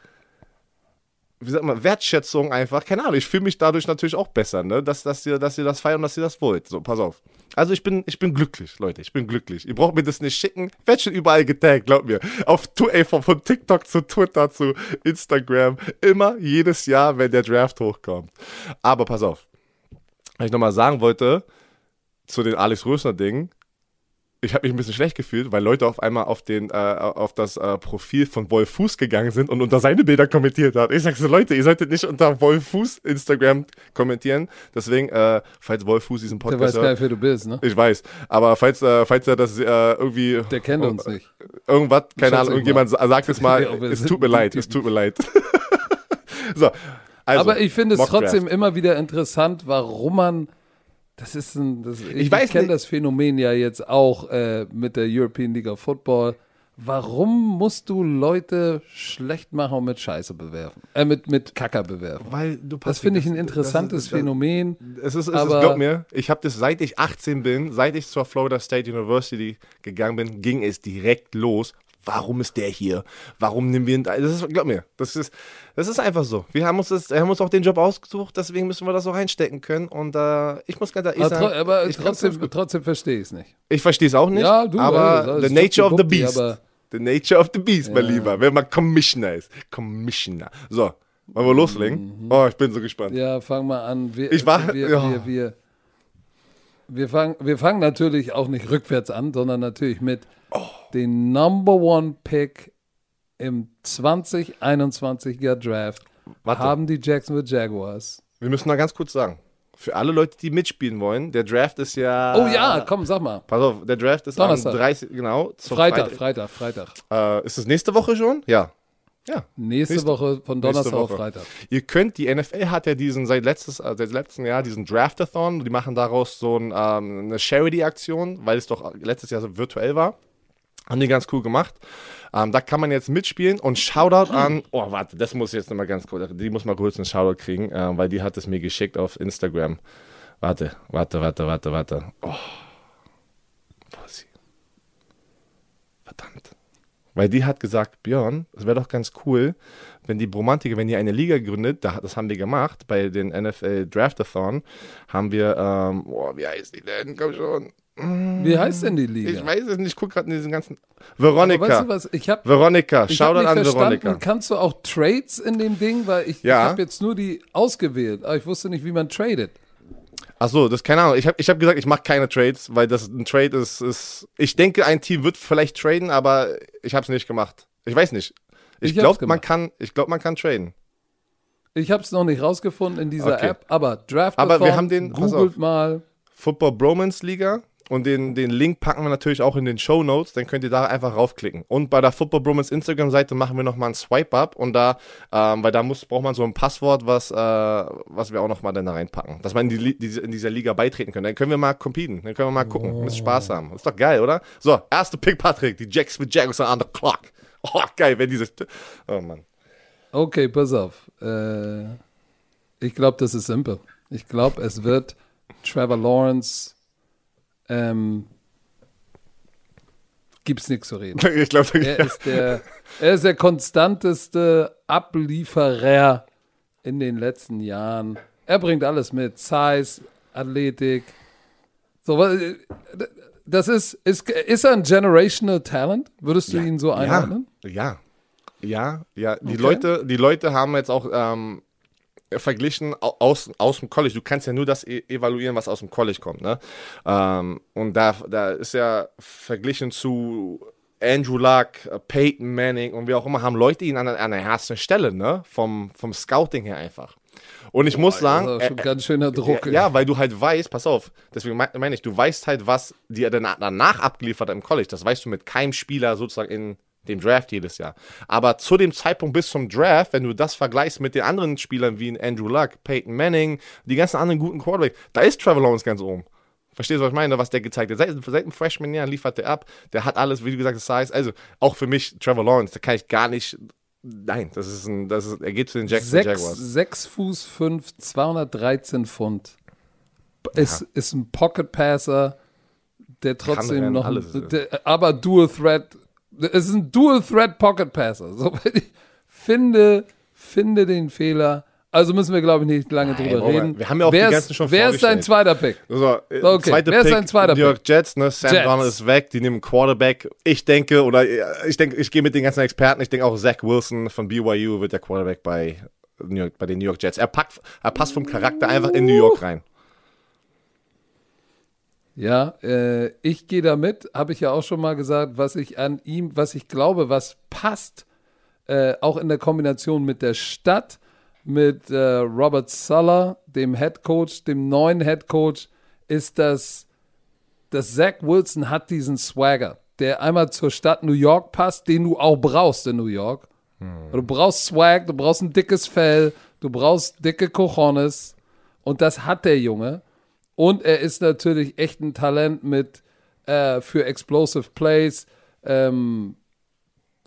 [SPEAKER 2] wie sagt man, Wertschätzung einfach. Keine Ahnung, ich fühle mich dadurch natürlich auch besser, ne? Dass, dass, ihr, dass ihr das feiert und dass ihr das wollt. So, pass auf. Also ich bin, ich bin glücklich, Leute. Ich bin glücklich. Ihr braucht mir das nicht schicken. Ich werde schon überall getaggt, glaubt mir. Auf ey, von, von TikTok zu Twitter zu Instagram. Immer jedes Jahr, wenn der Draft hochkommt. Aber pass auf. Was ich nochmal sagen wollte, zu den Alex Rösner-Dingen, ich habe mich ein bisschen schlecht gefühlt, weil Leute auf einmal auf, den, äh, auf das äh, Profil von Wolf Fuß gegangen sind und unter seine Bilder kommentiert hat. Ich sag so, Leute, ihr solltet nicht unter Wolf Fuß Instagram kommentieren. Deswegen, äh, falls Wolf Fuß diesen
[SPEAKER 1] Der
[SPEAKER 2] Podcast
[SPEAKER 1] weiß gar nicht, wer du bist, ne?
[SPEAKER 2] ich weiß, aber falls, äh, falls er das äh, irgendwie
[SPEAKER 1] Der kennt uns nicht.
[SPEAKER 2] irgendwas, keine Ahnung, irgendjemand sa- sagt es mal, es tut mir leid, es tut mir leid. so, also,
[SPEAKER 1] Aber ich finde es trotzdem immer wieder interessant, warum man. Das ist ein. Das, ich ich,
[SPEAKER 2] weiß
[SPEAKER 1] kenne das Phänomen ja jetzt auch äh, mit der European League of Football. Warum musst du Leute schlecht machen und mit Scheiße bewerfen? Äh, mit, mit Kacker bewerfen.
[SPEAKER 2] weil du
[SPEAKER 1] Das finde ich ein interessantes
[SPEAKER 2] das- das-
[SPEAKER 1] Phänomen.
[SPEAKER 2] Es ist, es
[SPEAKER 1] Aber-
[SPEAKER 2] ist, glaub mir, ich habe das seit ich 18 bin, seit ich zur Florida State University gegangen bin, ging es direkt los. Warum ist der hier? Warum nehmen wir ihn? da? Das ist, glaub mir, das ist, das ist einfach so. Wir haben uns, das, haben uns auch den Job ausgesucht, deswegen müssen wir das auch reinstecken können. Und äh, ich muss ganz ehrlich
[SPEAKER 1] Aber,
[SPEAKER 2] sagen,
[SPEAKER 1] aber
[SPEAKER 2] ich,
[SPEAKER 1] trotzdem, trotzdem verstehe ich es nicht.
[SPEAKER 2] ich verstehe es auch nicht.
[SPEAKER 1] Ja, du,
[SPEAKER 2] aber
[SPEAKER 1] ey, das
[SPEAKER 2] the nature of the beast.
[SPEAKER 1] aber-
[SPEAKER 2] The nature of the beast, mein
[SPEAKER 1] Ja.
[SPEAKER 2] Lieber. Wenn man Commissioner ist. Commissioner. So, wollen wir loslegen? Oh, ich bin so gespannt.
[SPEAKER 1] Mhm. Ja, fang mal an. Wir,
[SPEAKER 2] Ich war-
[SPEAKER 1] wir,
[SPEAKER 2] ja.
[SPEAKER 1] wir, wir, wir, fangen, wir fangen natürlich auch nicht rückwärts an, sondern natürlich mit
[SPEAKER 2] Oh.
[SPEAKER 1] dem Number One Pick im 2021er Draft
[SPEAKER 2] Warte.
[SPEAKER 1] haben die Jacksonville Jaguars.
[SPEAKER 2] Wir müssen noch ganz kurz sagen. Für alle Leute, die mitspielen wollen, der Draft ist ja.
[SPEAKER 1] Oh ja, komm, sag mal.
[SPEAKER 2] Pass auf, der Draft ist
[SPEAKER 1] Donnerstag.
[SPEAKER 2] am 30. Genau. zum
[SPEAKER 1] Freitag, Freitag, Freitag.
[SPEAKER 2] Äh, ist es nächste Woche schon? Ja. Ja.
[SPEAKER 1] Nächste,
[SPEAKER 2] Nächste-
[SPEAKER 1] Woche von Donnerstag auf. Freitag.
[SPEAKER 2] Ihr könnt, die NFL hat ja diesen seit letztes, äh, seit letztem Jahr diesen Draftathon. Die machen daraus so ein, ähm, eine Charity-Aktion, weil es doch letztes Jahr so virtuell war. Haben die ganz cool gemacht. Ähm, da kann man jetzt mitspielen und Shoutout an. Oh, warte, das muss ich jetzt nochmal ganz kurz. Die muss mal kurz einen Shoutout kriegen, äh, weil die hat es mir geschickt auf Instagram. Warte, warte, warte, warte, warte. Oh. Wo ist sie? Verdammt. Weil die hat gesagt, Björn, es wäre doch ganz cool, wenn die Bromantiker, wenn ihr eine Liga gründet, da, das haben wir gemacht, bei den NFL Draftathon, haben wir, ähm, oh, wie heißt die denn? Komm schon.
[SPEAKER 1] Wie heißt denn die Liga?
[SPEAKER 2] Ich weiß es nicht, ich gucke gerade in diesen ganzen.
[SPEAKER 1] Aber
[SPEAKER 2] Veronika.
[SPEAKER 1] weißt du was? Ich habe
[SPEAKER 2] Veronika,
[SPEAKER 1] hab
[SPEAKER 2] Shoutout
[SPEAKER 1] nicht
[SPEAKER 2] an
[SPEAKER 1] verstanden,
[SPEAKER 2] Veronika.
[SPEAKER 1] kannst du auch Trades in dem Ding? Weil ich,
[SPEAKER 2] Ja.
[SPEAKER 1] ich habe jetzt nur die ausgewählt, aber ich wusste nicht, wie man tradet.
[SPEAKER 2] Achso, das ist keine Ahnung. Ich habe ich hab gesagt, ich mache keine Trades, weil das ein Trade ist, ist. Ich denke, ein Team wird vielleicht traden, aber ich habe es nicht gemacht. Ich weiß nicht. Ich,
[SPEAKER 1] Ich
[SPEAKER 2] glaube, man kann, ich glaube, man kann traden.
[SPEAKER 1] Ich habe es noch nicht rausgefunden in dieser
[SPEAKER 2] Okay.
[SPEAKER 1] App, aber Draft
[SPEAKER 2] Aber wir haben den-
[SPEAKER 1] googelt mal.
[SPEAKER 2] Football Bromance Liga und den, den Link packen wir natürlich auch in den Show Notes, dann könnt ihr da einfach raufklicken. Und bei der Football Bromance Instagram Seite machen wir nochmal einen Swipe Up und da, ähm, weil da muss, braucht man so ein Passwort, was, äh, was wir auch nochmal dann da reinpacken, dass man in, die, diese, in dieser Liga beitreten kann. Dann können wir mal competen, dann können wir mal gucken, oh. müsst Spaß haben. ist doch geil, oder? So, erste Pick Patrick, die Jacks mit are on the clock. Oh, geil, wenn dieses, oh Mann.
[SPEAKER 1] Okay, pass auf. Äh, ich glaube, das ist simpel. Ich glaube, es wird Trevor Lawrence. Ähm, gibt's nichts zu reden.
[SPEAKER 2] Ich glaube,
[SPEAKER 1] Er ist der, er ist der konstanteste Ablieferer in den letzten Jahren. Er bringt alles mit. Size, Athletik. So, wa- das ist, ist, ist er ein generational Talent? Würdest du ihn so einordnen?
[SPEAKER 2] Ja, ja, ja. Die,
[SPEAKER 1] Okay.
[SPEAKER 2] Leute, die Leute haben jetzt auch ähm, verglichen au- aus, aus dem College. Du kannst ja nur das e evaluieren, was aus dem College kommt. Ne? Ähm, und da, da ist ja verglichen zu Andrew Luck, äh, Peyton Manning und wie auch immer, haben Leute ihn an, der- an der ersten Stelle, ne? Vom, vom Scouting her einfach. Und ich muss sagen,
[SPEAKER 1] Also schon
[SPEAKER 2] äh,
[SPEAKER 1] ganz schöner Druck.
[SPEAKER 2] ja, ja, weil du halt weißt, pass auf, deswegen mei- meine ich, du weißt halt, was dir danach, danach abgeliefert hat im College. Das weißt du mit keinem Spieler sozusagen in dem Draft jedes Jahr. Aber zu dem Zeitpunkt bis zum Draft, wenn du das vergleichst mit den anderen Spielern wie Andrew Luck, Peyton Manning, die ganzen anderen guten Quarterbacks, da ist Trevor Lawrence ganz oben. Verstehst du, was ich meine? Was der gezeigt hat. Seit, seit dem Freshman-Jahr liefert der ab. Der hat alles, wie du gesagt hast, Size. Also auch für mich, Trevor Lawrence, da kann ich gar nicht. Nein, das ist ein, das ist, er geht zu den Jackson
[SPEAKER 1] Sechs,
[SPEAKER 2] Jaguars.
[SPEAKER 1] sechs Fuß fünf, 213 Pfund. Ist, ist ein Pocket Passer, der trotzdem noch.
[SPEAKER 2] alles.
[SPEAKER 1] der, aber Dual Threat. Es ist ein Dual Threat Pocket Passer. So, ich finde, finde den Fehler. Also müssen wir, glaube ich, nicht lange
[SPEAKER 2] Nein,
[SPEAKER 1] drüber reden.
[SPEAKER 2] wir haben ja auch
[SPEAKER 1] wer
[SPEAKER 2] die
[SPEAKER 1] ist,
[SPEAKER 2] ganzen schon
[SPEAKER 1] Wer ist dein zweiter Pick?
[SPEAKER 2] So, äh,
[SPEAKER 1] Okay,
[SPEAKER 2] zweite
[SPEAKER 1] wer ist
[SPEAKER 2] Pick,
[SPEAKER 1] dein zweiter
[SPEAKER 2] New York? Jets, ne? Sam
[SPEAKER 1] Jets.
[SPEAKER 2] Donald ist weg, die nehmen Quarterback. Ich denke, oder äh, ich denke, ich gehe mit den ganzen Experten, ich denke auch Zach Wilson von BYU wird der Quarterback bei, New York, bei den New York Jets. Er, packt, er passt vom Charakter einfach in New York rein.
[SPEAKER 1] Ja, äh, ich gehe damit, habe ich ja auch schon mal gesagt, was ich an ihm, was ich glaube, was passt, äh, auch in der Kombination mit der Stadt, mit äh, Robert Suller, dem Head Coach, dem neuen Head Coach, ist das, dass Zach Wilson hat diesen Swagger, der einmal zur Stadt New York passt, den du auch brauchst in New York. Du brauchst Swag, du brauchst ein dickes Fell, du brauchst dicke Cojones und das hat der Junge. Und er ist natürlich echt ein Talent mit äh, für Explosive Plays, ähm,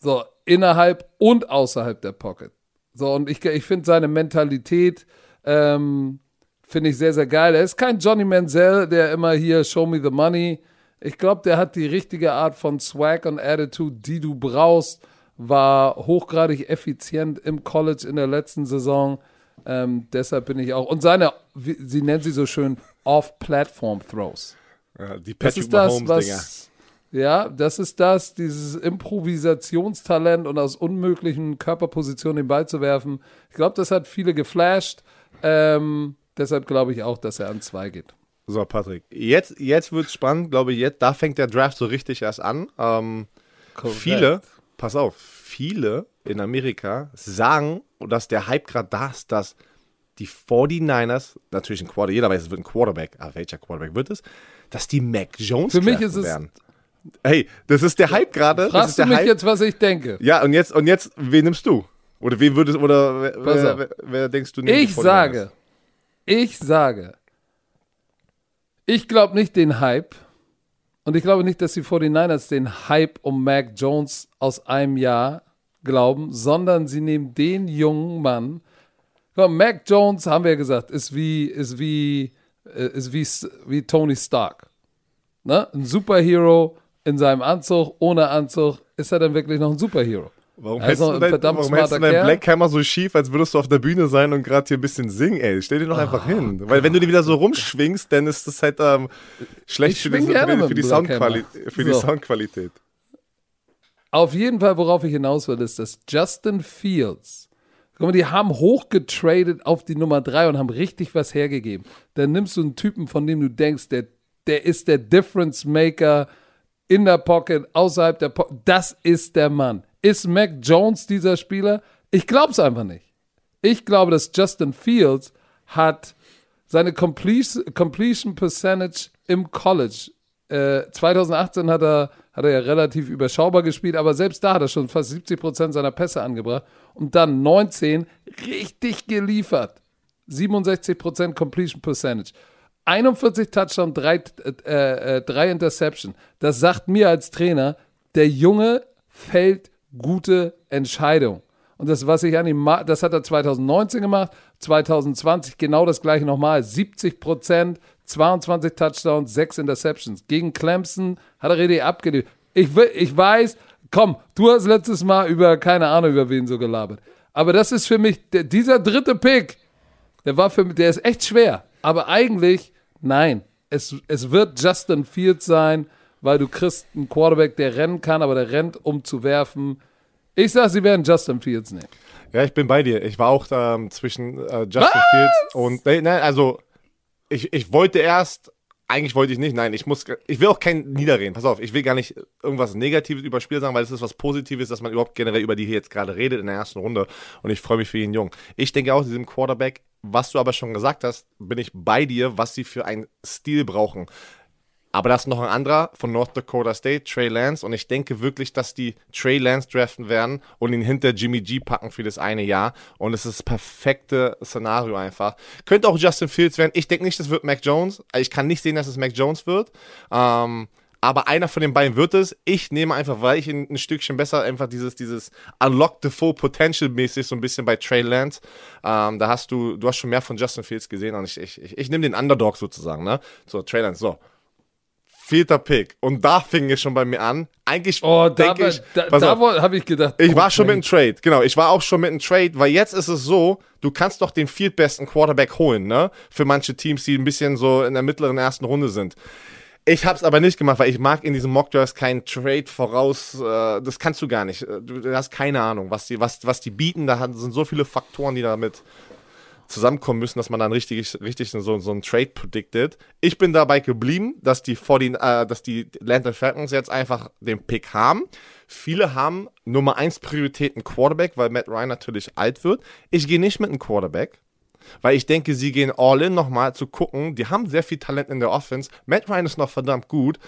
[SPEAKER 1] so innerhalb und außerhalb der Pocket. So, und ich, ich finde seine Mentalität, ähm, finde ich sehr, sehr geil. Er ist kein Johnny Manziel, der immer hier Show me the money. Ich glaube, der hat die richtige Art von Swag und Attitude, die du brauchst. War hochgradig effizient im College in der letzten Saison. Ähm, deshalb bin ich auch. Und seine, wie, sie nennt sie so schön, Off-Platform-Throws.
[SPEAKER 2] Ja, die
[SPEAKER 1] Das
[SPEAKER 2] Patrick
[SPEAKER 1] ist das, was. Ja, das ist das, dieses Improvisationstalent und aus unmöglichen Körperpositionen den Ball zu werfen. Ich glaube, das hat viele geflasht. Ähm, deshalb glaube ich auch, dass er an zwei geht.
[SPEAKER 2] So, Patrick, jetzt, jetzt wird es spannend, glaube ich, jetzt, da fängt der Draft so richtig erst an. Ähm, viele, pass auf, viele in Amerika sagen, dass der Hype gerade da ist, dass die 49ers, natürlich ein Quarterback, jeder weiß, es wird ein Quarterback, aber welcher Quarterback wird es, dass die Mac Jones
[SPEAKER 1] Für mich ist es-
[SPEAKER 2] werden. Hey, das ist der Hype gerade. Das
[SPEAKER 1] Fragst
[SPEAKER 2] ist
[SPEAKER 1] du mich
[SPEAKER 2] Hype.
[SPEAKER 1] jetzt, was ich denke?
[SPEAKER 2] Ja, und jetzt, und jetzt, wen nimmst du? Oder wen würdest, oder wer, wer, wer, wer denkst du die
[SPEAKER 1] Ich
[SPEAKER 2] 49ers?
[SPEAKER 1] sage, ich sage, ich glaube nicht den Hype und ich glaube nicht, dass die 49ers den Hype um Mac Jones aus einem Jahr glauben, sondern sie nehmen den jungen Mann. Mac Jones, haben wir ja gesagt, ist wie, ist wie, äh, ist wie, wie Tony Stark. Ne? Ein Superhero in seinem Anzug, ohne Anzug, ist er dann wirklich noch ein Superhero.
[SPEAKER 2] Warum
[SPEAKER 1] Also
[SPEAKER 2] hältst du
[SPEAKER 1] ein
[SPEAKER 2] dein, warum hältst du deinen
[SPEAKER 1] Kerl.
[SPEAKER 2] Black Hammer so schief, als würdest du auf der Bühne sein und gerade hier ein bisschen singen, ey? Stell dir doch einfach hin. Weil wenn du die wieder so rumschwingst, dann ist das halt ähm, schlecht für, die, für, die, für, die Soundquali für die
[SPEAKER 1] So.
[SPEAKER 2] Soundqualität.
[SPEAKER 1] Auf jeden Fall, worauf ich hinaus will, ist, dass Justin Fields, guck mal, die haben hochgetradet auf die Nummer 3 und haben richtig was hergegeben. Dann nimmst du einen Typen, von dem du denkst, der, der ist der Difference Maker in der Pocket, außerhalb der Pocket. Das ist der Mann. Ist Mac Jones dieser Spieler? Ich glaube es einfach nicht. Ich glaube, dass Justin Fields hat seine Completion, Percentage im College. Äh, 2018 hat er, hat er ja relativ überschaubar gespielt, aber selbst da hat er schon fast 70 Prozent seiner Pässe angebracht und dann 19 richtig geliefert. 67 Prozent Completion Percentage. 41 Touchdown, drei, äh, äh, drei Interception. Das sagt mir als Trainer, der Junge fällt gute Entscheidungen. Und das, was ich an ihm das hat er 2019 gemacht, 2020 genau das gleiche nochmal. 70 Prozent, 22 Touchdowns, 6 Interceptions. Gegen Clemson hat er richtig abgeliefert. Ich, ich weiß, komm, du hast letztes Mal über, keine Ahnung, über wen so gelabert. Aber das ist für mich, der, dieser dritte Pick, der war für mich, der ist echt schwer. Aber eigentlich, nein. Es, es wird Justin Fields sein, weil du kriegst einen Quarterback, der rennen kann, aber der rennt, um zu werfen. Ich sag, sie werden Justin Fields nehmen.
[SPEAKER 2] Ja, ich bin bei dir. Ich war auch ähm, zwischen äh, Justin Fields und. Nee, nein, also ich, ich wollte erst. Eigentlich wollte ich nicht, nein, ich muss, ich will auch kein Niederreden. Pass auf, ich will gar nicht irgendwas Negatives über Spiel sagen, weil es ist was Positives, dass man überhaupt generell über die hier jetzt gerade redet in der ersten Runde. Und ich freue mich für ihn jung. Ich denke auch, diesem Quarterback, was du aber schon gesagt hast, bin ich bei dir, was sie für einen Stil brauchen. Aber das ist noch ein anderer von North Dakota State, Trey Lance. Und ich denke wirklich, dass die Trey Lance draften werden und ihn hinter Jimmy G packen für das eine Jahr. Und es ist das perfekte Szenario einfach. Könnte auch Justin Fields werden. Ich denke nicht, das wird Mac Jones. Ich kann nicht sehen, dass es Mac Jones wird. Ähm, aber einer von den beiden wird es. Ich nehme einfach, weil ich ein Stückchen besser einfach dieses, dieses Unlock the Full Potential mäßig so ein bisschen bei Trey Lance. Ähm, da hast du, du hast schon mehr von Justin Fields gesehen und ich, ich, ich, ich nehme den Underdog sozusagen, ne? So, Trey Lance, so. Vierter Pick. Und da fing es schon bei mir an. Eigentlich
[SPEAKER 1] Oh,
[SPEAKER 2] denke ich,
[SPEAKER 1] da, da habe ich gedacht.
[SPEAKER 2] ich
[SPEAKER 1] oh,
[SPEAKER 2] war schon mit einem Trade, genau. Ich war auch schon mit einem Trade, weil jetzt ist es so, du kannst doch den viertbesten Quarterback holen, ne? Für manche Teams, die ein bisschen so in der mittleren ersten Runde sind. Ich hab's aber nicht gemacht, weil ich mag in diesem Mock Drafts keinen Trade voraus. Äh, das kannst du gar nicht. Du, hast keine Ahnung, was die, was, was die bieten. Da sind so viele Faktoren, die damit zusammenkommen müssen, dass man dann richtig, richtig so, so einen Trade predicted. Ich bin dabei geblieben, dass die, 40, äh, dass die Atlanta Falcons jetzt einfach den Pick haben. Viele haben Nummer 1 Prioritäten Quarterback, weil Matt Ryan natürlich alt wird. Ich gehe nicht mit einem Quarterback, weil ich denke, sie gehen all in nochmal zu gucken. Die haben sehr viel Talent in der Offense. Matt Ryan ist noch verdammt gut.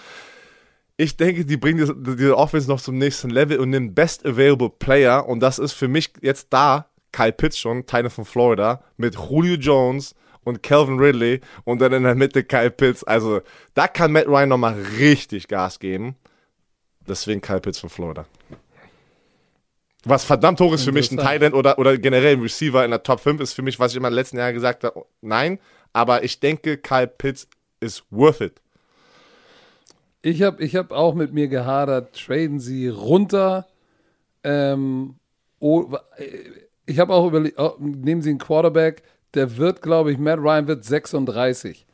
[SPEAKER 2] Ich denke, die bringen diese Offense noch zum nächsten Level und nehmen Best Available Player. Und das ist für mich jetzt da Kyle Pitts schon, Teile von Florida, mit Julio Jones und Calvin Ridley und dann in der Mitte Kyle Pitts. Also da kann Matt Ryan nochmal richtig Gas geben. Deswegen Kyle Pitts von Florida. Was verdammt hoch ist für mich ein End oder, oder generell ein Receiver in der Top 5 ist für mich, was ich immer in den letzten Jahren gesagt habe, nein. Aber ich denke, Kyle Pitts ist worth it.
[SPEAKER 1] Ich habe ich hab auch mit mir gehadert, traden sie runter. Ähm, oh, ich habe auch überlegt, oh, nehmen sie einen Quarterback, der wird, glaube ich, Matt Ryan wird 36.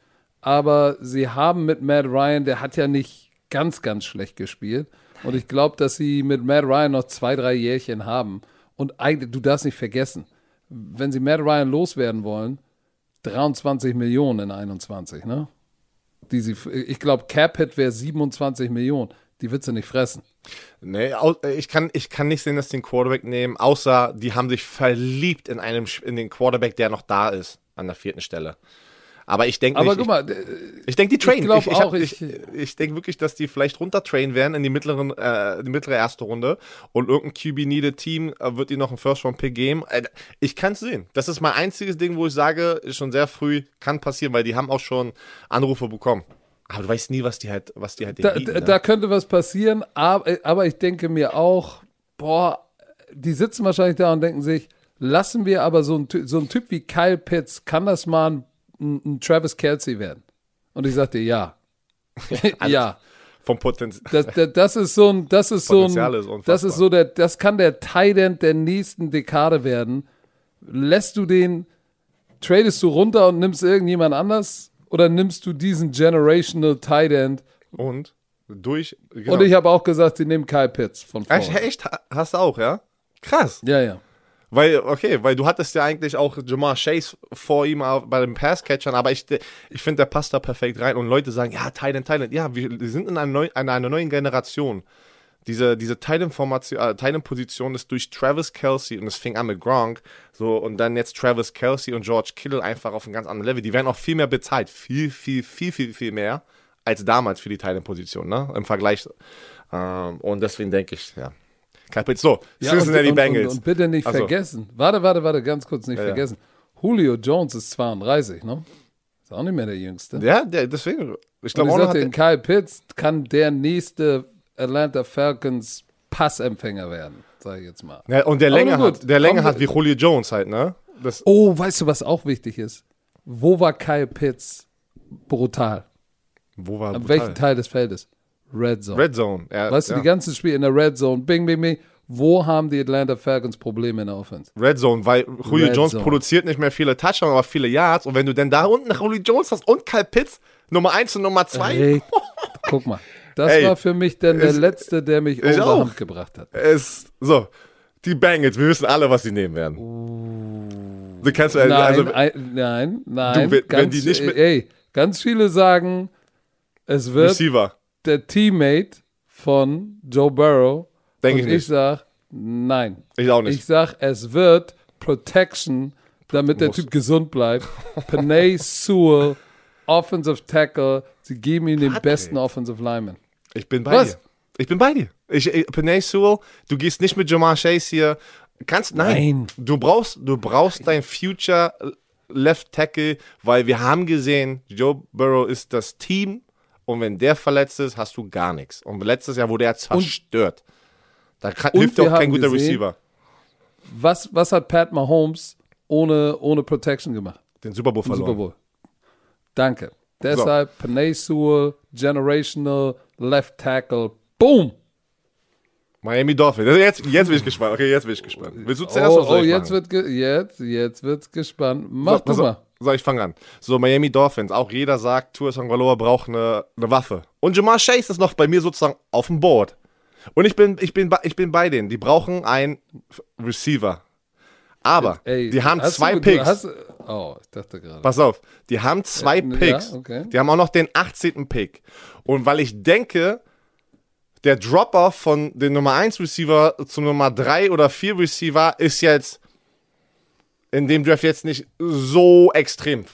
[SPEAKER 1] Aber sie haben mit Matt Ryan, der hat ja nicht ganz, ganz schlecht gespielt. Und ich glaube, dass sie mit Matt Ryan noch zwei, drei Jährchen haben. Und eigentlich, du darfst nicht vergessen, wenn sie Matt Ryan loswerden wollen, 23 Millionen in 21, ne? Die sie, ich glaube, Cap-Hit wäre 27 Millionen. Die wird sie nicht fressen.
[SPEAKER 2] Nee, ich kann, ich kann nicht sehen, dass die einen Quarterback nehmen, außer die haben sich verliebt in, einem, in den Quarterback, der noch da ist, an der vierten Stelle. Aber ich denke
[SPEAKER 1] Aber
[SPEAKER 2] nicht,
[SPEAKER 1] guck mal,
[SPEAKER 2] ich, ich denke, die trainen. ich, ich, hab-
[SPEAKER 1] auch,
[SPEAKER 2] ich,
[SPEAKER 1] ich-
[SPEAKER 2] ich denke wirklich, dass die vielleicht runtertrainen werden in die mittleren, äh, die mittlere erste Runde und irgendein QB-Needed-Team äh, wird ihnen noch einen First-Round-Pick geben. Äh, ich kann es sehen. Das ist mein einziges Ding, wo ich sage, ist schon sehr früh, kann passieren, weil die haben auch schon Anrufe bekommen. Aber du weißt nie, was die halt, was die halt
[SPEAKER 1] da,
[SPEAKER 2] bieten,
[SPEAKER 1] da,
[SPEAKER 2] ne?
[SPEAKER 1] da könnte was passieren, aber, aber ich denke mir auch, boah, die sitzen wahrscheinlich da und denken sich, lassen wir aber so ein, Ty- so ein Typ wie Kyle Pitts, kann das mal ein, ein, Travis Kelsey werden? Und ich sagte, ja. ja.
[SPEAKER 2] Vom Potenzial.
[SPEAKER 1] Das, das, das ist so ein, das ist so
[SPEAKER 2] Potenzial
[SPEAKER 1] ein,
[SPEAKER 2] ist
[SPEAKER 1] das ist so der, das kann der Tight der nächsten Dekade werden. Lässt du den, tradest du runter und nimmst irgendjemand anders oder nimmst du diesen generational Tight End?
[SPEAKER 2] Und durch. Genau.
[SPEAKER 1] Und ich habe auch gesagt, sie nehmen Kyle Pitts von
[SPEAKER 2] echt,
[SPEAKER 1] vorne.
[SPEAKER 2] echt? Ha- Hast du auch, ja? Krass.
[SPEAKER 1] Ja, ja.
[SPEAKER 2] Weil, okay, weil du hattest ja eigentlich auch Jamar Chase vor ihm bei den Passcatchern, aber ich, ich finde, der passt da perfekt rein. Und Leute sagen, ja, Thailand, Thailand. Ja, wir, wir sind in einer, neu, in einer neuen Generation. Diese, diese Thailand-Formation, äh, ist durch Travis Kelsey und es fing an mit Gronk, so, und dann jetzt Travis Kelsey und George Kittle einfach auf einem ganz anderen Level. Die werden auch viel mehr bezahlt. Viel, viel, viel, viel, viel mehr als damals für die Thailand-Position, ne? Im Vergleich. Ähm, und deswegen denke ich, ja. Kapitän. So,
[SPEAKER 1] ja
[SPEAKER 2] Cincinnati
[SPEAKER 1] und,
[SPEAKER 2] Bengals.
[SPEAKER 1] Und, und bitte nicht
[SPEAKER 2] Ach so.
[SPEAKER 1] vergessen. Warte, warte, warte, ganz kurz nicht
[SPEAKER 2] Ja, ja.
[SPEAKER 1] vergessen. Julio Jones ist 32, ne? Ist auch nicht mehr der Jüngste.
[SPEAKER 2] Ja, der, deswegen. Ich
[SPEAKER 1] Und
[SPEAKER 2] glaube
[SPEAKER 1] ich
[SPEAKER 2] auch noch.
[SPEAKER 1] sagte, Kyle Pitts kann der nächste Atlanta Falcons Passempfänger werden, sage ich jetzt mal.
[SPEAKER 2] ja, und der Länge hat, der Länge hat wie Julio Jones halt, ne? Das,
[SPEAKER 1] Oh, weißt du, was auch wichtig ist? Wo war Kyle Pitts brutal?
[SPEAKER 2] wo war
[SPEAKER 1] An
[SPEAKER 2] brutal.
[SPEAKER 1] welchem Teil des Feldes? Red Zone.
[SPEAKER 2] Red Zone. Ja,
[SPEAKER 1] weißt du,
[SPEAKER 2] ja.
[SPEAKER 1] die ganzen Spiele in der Red Zone, bing, bing, bing. Wo haben die Atlanta Falcons Probleme in der Offense?
[SPEAKER 2] Red Zone, weil Julio
[SPEAKER 1] Red
[SPEAKER 2] Jones
[SPEAKER 1] Zone.
[SPEAKER 2] produziert nicht mehr viele Touchdowns, aber viele Yards. Und wenn du denn da unten Julio Jones hast und Kyle Pitts, Nummer 1 und Nummer 2,
[SPEAKER 1] Ey, guck mal. Das
[SPEAKER 2] Ey,
[SPEAKER 1] war für mich dann der
[SPEAKER 2] es-
[SPEAKER 1] letzte, der mich
[SPEAKER 2] ich
[SPEAKER 1] overhand gebracht hat.
[SPEAKER 2] ist so. Die Bengals, wir wissen alle, was sie nehmen werden. Du kannst
[SPEAKER 1] Nein,
[SPEAKER 2] also,
[SPEAKER 1] ein, nein, nein.
[SPEAKER 2] Du, wenn- wenn
[SPEAKER 1] ganz,
[SPEAKER 2] die nicht mit-
[SPEAKER 1] ey, ganz viele sagen, es wird
[SPEAKER 2] Receiver.
[SPEAKER 1] der Teammate von Joe Burrow.
[SPEAKER 2] Denk
[SPEAKER 1] und
[SPEAKER 2] ich
[SPEAKER 1] ich
[SPEAKER 2] nicht.
[SPEAKER 1] sag, nein.
[SPEAKER 2] Ich auch nicht.
[SPEAKER 1] Ich sag, es wird Protection, damit der. Typ gesund bleibt. Panay Sewell, Offensive Tackle. Sie geben ihm den
[SPEAKER 2] Patrick.
[SPEAKER 1] besten Offensive Lineman.
[SPEAKER 2] Ich bin bei
[SPEAKER 1] Was?
[SPEAKER 2] dir. Ich bin bei dir. Ich, ich, Penay Sewell, du gehst nicht mit Jamar Chase hier. Kannst, nein.
[SPEAKER 1] Nein.
[SPEAKER 2] Du brauchst, du brauchst dein Future Left Tackle, weil wir haben gesehen, Joe Burrow ist das Team und wenn der verletzt ist, hast du gar nichts. Und letztes Jahr wurde er zerstört. da kann,
[SPEAKER 1] und
[SPEAKER 2] hilft auch kein guter
[SPEAKER 1] gesehen-
[SPEAKER 2] Receiver.
[SPEAKER 1] Was, was hat Pat Mahomes ohne, ohne Protection gemacht?
[SPEAKER 2] Den Super Bowl verloren.
[SPEAKER 1] Super Bowl. Danke. Deshalb Panay Sewell, Generational, Left Tackle. Boom!
[SPEAKER 2] Miami Dolphins. Also Jetzt, jetzt bin ich gespannt. Okay, jetzt bin ich gespannt. Willst du zuerst
[SPEAKER 1] Oh,
[SPEAKER 2] oder soll
[SPEAKER 1] oh jetzt,
[SPEAKER 2] machen?
[SPEAKER 1] wird jetzt, jetzt wird's gespannt. Mach
[SPEAKER 2] so,
[SPEAKER 1] du
[SPEAKER 2] so,
[SPEAKER 1] mal.
[SPEAKER 2] So, ich fange an. So, Miami Dolphins. Auch jeder sagt, Tua Tagovailoa braucht eine, eine Waffe. Und Jamar Chase ist noch bei mir sozusagen auf dem Board. Und ich bin, ich bin, bei- ich bin bei denen. Die brauchen einen Receiver. Aber
[SPEAKER 1] Ey,
[SPEAKER 2] die haben zwei
[SPEAKER 1] du,
[SPEAKER 2] Picks.
[SPEAKER 1] Hast, oh, ich dachte gerade.
[SPEAKER 2] Pass auf, die haben zwei
[SPEAKER 1] Ja,
[SPEAKER 2] Picks.
[SPEAKER 1] okay.
[SPEAKER 2] Die haben auch noch den 18. Pick. Und weil ich denke, der Dropper von dem Nummer 1 Receiver zum Nummer 3 oder 4 Receiver ist jetzt in dem Draft jetzt nicht so extrem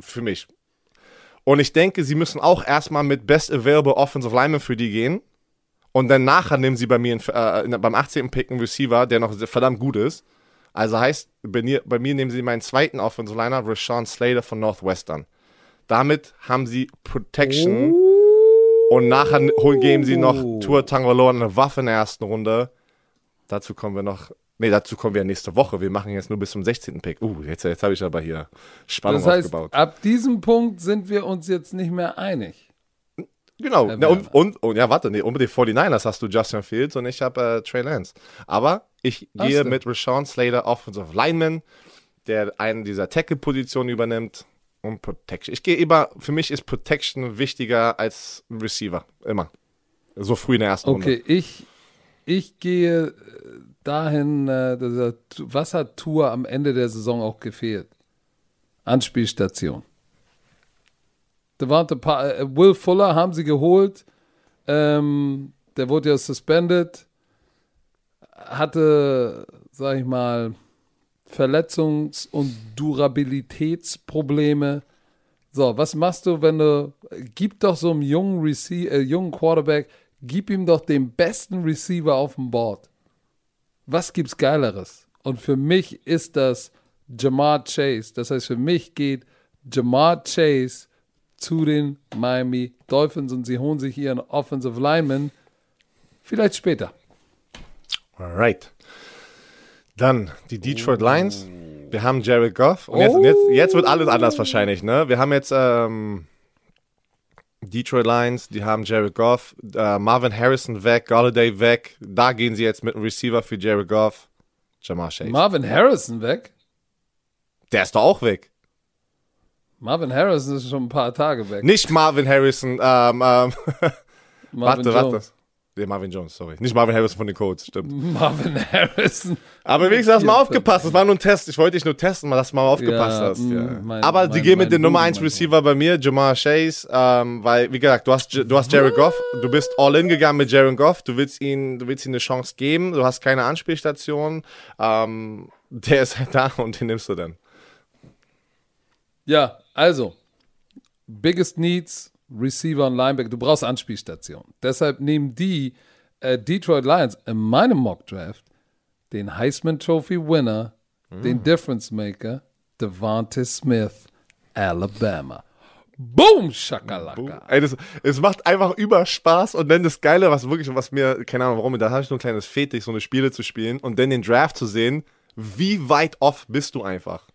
[SPEAKER 2] für mich. Und ich denke, sie müssen auch erstmal mit Best Available Offensive Lineman für die gehen. Und dann nachher nehmen sie bei mir einen, äh, beim 18. Pick einen Receiver, der noch verdammt gut ist. Also heißt, bei mir, bei mir nehmen sie meinen zweiten Offensive Liner, Rashawn Slater von Northwestern. Damit haben sie Protection und nachher holen, geben sie noch Tour Tangaloa eine Waffe in der ersten Runde. Dazu kommen wir noch. Nee, dazu kommen wir nächste Woche. Wir machen jetzt nur bis zum 16. Pick. Uh, jetzt, jetzt habe ich aber hier Spannung
[SPEAKER 1] Das heißt,
[SPEAKER 2] aufgebaut.
[SPEAKER 1] ab diesem Punkt sind wir uns jetzt nicht mehr einig.
[SPEAKER 2] Genau. Ja, und, und, und ja, warte, nee, unbedingt 49ers hast du Justin Fields und ich habe äh, Trey Lance. Aber ich gehe
[SPEAKER 1] du?
[SPEAKER 2] mit Rashawn Slater, Offensive Lineman, der einen dieser Tackle-Positionen übernimmt und Protection. Ich gehe immer, für mich ist Protection wichtiger als Receiver. Immer. So früh in der ersten Runde.
[SPEAKER 1] Okay, ich, ich gehe äh, dahin, äh, was hat Tour am Ende der Saison auch gefehlt? Anspielstation. Devonta pa äh, Will Fuller haben sie geholt. Ähm, der wurde ja suspended. Hatte, sag ich mal, Verletzungs- und Durabilitätsprobleme. So, was machst du, wenn du, gib doch so einem jungen, Rece äh, jungen Quarterback, gib ihm doch den besten Receiver auf dem Board. Was gibt's Geileres? Und für mich ist das Jamar Chase. Das heißt, für mich geht Jamar Chase zu den Miami Dolphins und sie holen sich ihren Offensive Lineman. Vielleicht später.
[SPEAKER 2] Alright. Dann die Detroit Lions. Wir haben Jared Goff. Und jetzt,
[SPEAKER 1] Oh.
[SPEAKER 2] jetzt, jetzt wird alles anders wahrscheinlich, ne? Wir haben jetzt ähm, Detroit Lions, die haben Jared Goff, äh, Marvin Harrison weg, Galladay weg. Da gehen sie jetzt mit einem Receiver für Jared Goff. Jamar Chase.
[SPEAKER 1] Marvin Harrison weg.
[SPEAKER 2] Der ist doch auch weg.
[SPEAKER 1] Marvin Harrison ist schon ein paar Tage weg.
[SPEAKER 2] Nicht Marvin Harrison, ähm, ähm,
[SPEAKER 1] Marvin
[SPEAKER 2] warte,
[SPEAKER 1] Jones.
[SPEAKER 2] warte. Nee, Marvin Jones, sorry. Nicht Marvin Harrison von den Colts, stimmt.
[SPEAKER 1] Marvin Harrison.
[SPEAKER 2] Aber wie gesagt, hast mal
[SPEAKER 1] 44.
[SPEAKER 2] aufgepasst. Das war nur ein Test. Ich wollte dich nur testen, mal, dass du mal aufgepasst
[SPEAKER 1] Ja,
[SPEAKER 2] hast.
[SPEAKER 1] mm,
[SPEAKER 2] Ja.
[SPEAKER 1] mein-
[SPEAKER 2] Aber die
[SPEAKER 1] mein-
[SPEAKER 2] gehen mit dem Nummer
[SPEAKER 1] Buben,
[SPEAKER 2] 1
[SPEAKER 1] mein
[SPEAKER 2] Receiver bei mir, Jamar Chase, ähm, weil, wie gesagt, du hast, du hast Jared Goff, du bist all in gegangen mit Jared Goff, du willst ihn, du willst ihm eine Chance geben, du hast keine Anspielstation, ähm, der ist halt da und den nimmst du dann.
[SPEAKER 1] Ja, also, biggest needs, Receiver und Linebacker. Du brauchst Anspielstation. Deshalb nehmen die äh, Detroit Lions in meinem Mock Draft den Heisman Trophy Winner, den Difference Maker, Devontae Smith, Alabama. Boom, Shakalaka.
[SPEAKER 2] Ey, das, es macht einfach über Spaß und dann das Geile, was wirklich, was mir, keine Ahnung warum, da habe ich so ein kleines Fetisch, so eine Spiele zu spielen und dann den Draft zu sehen, wie weit off bist du einfach.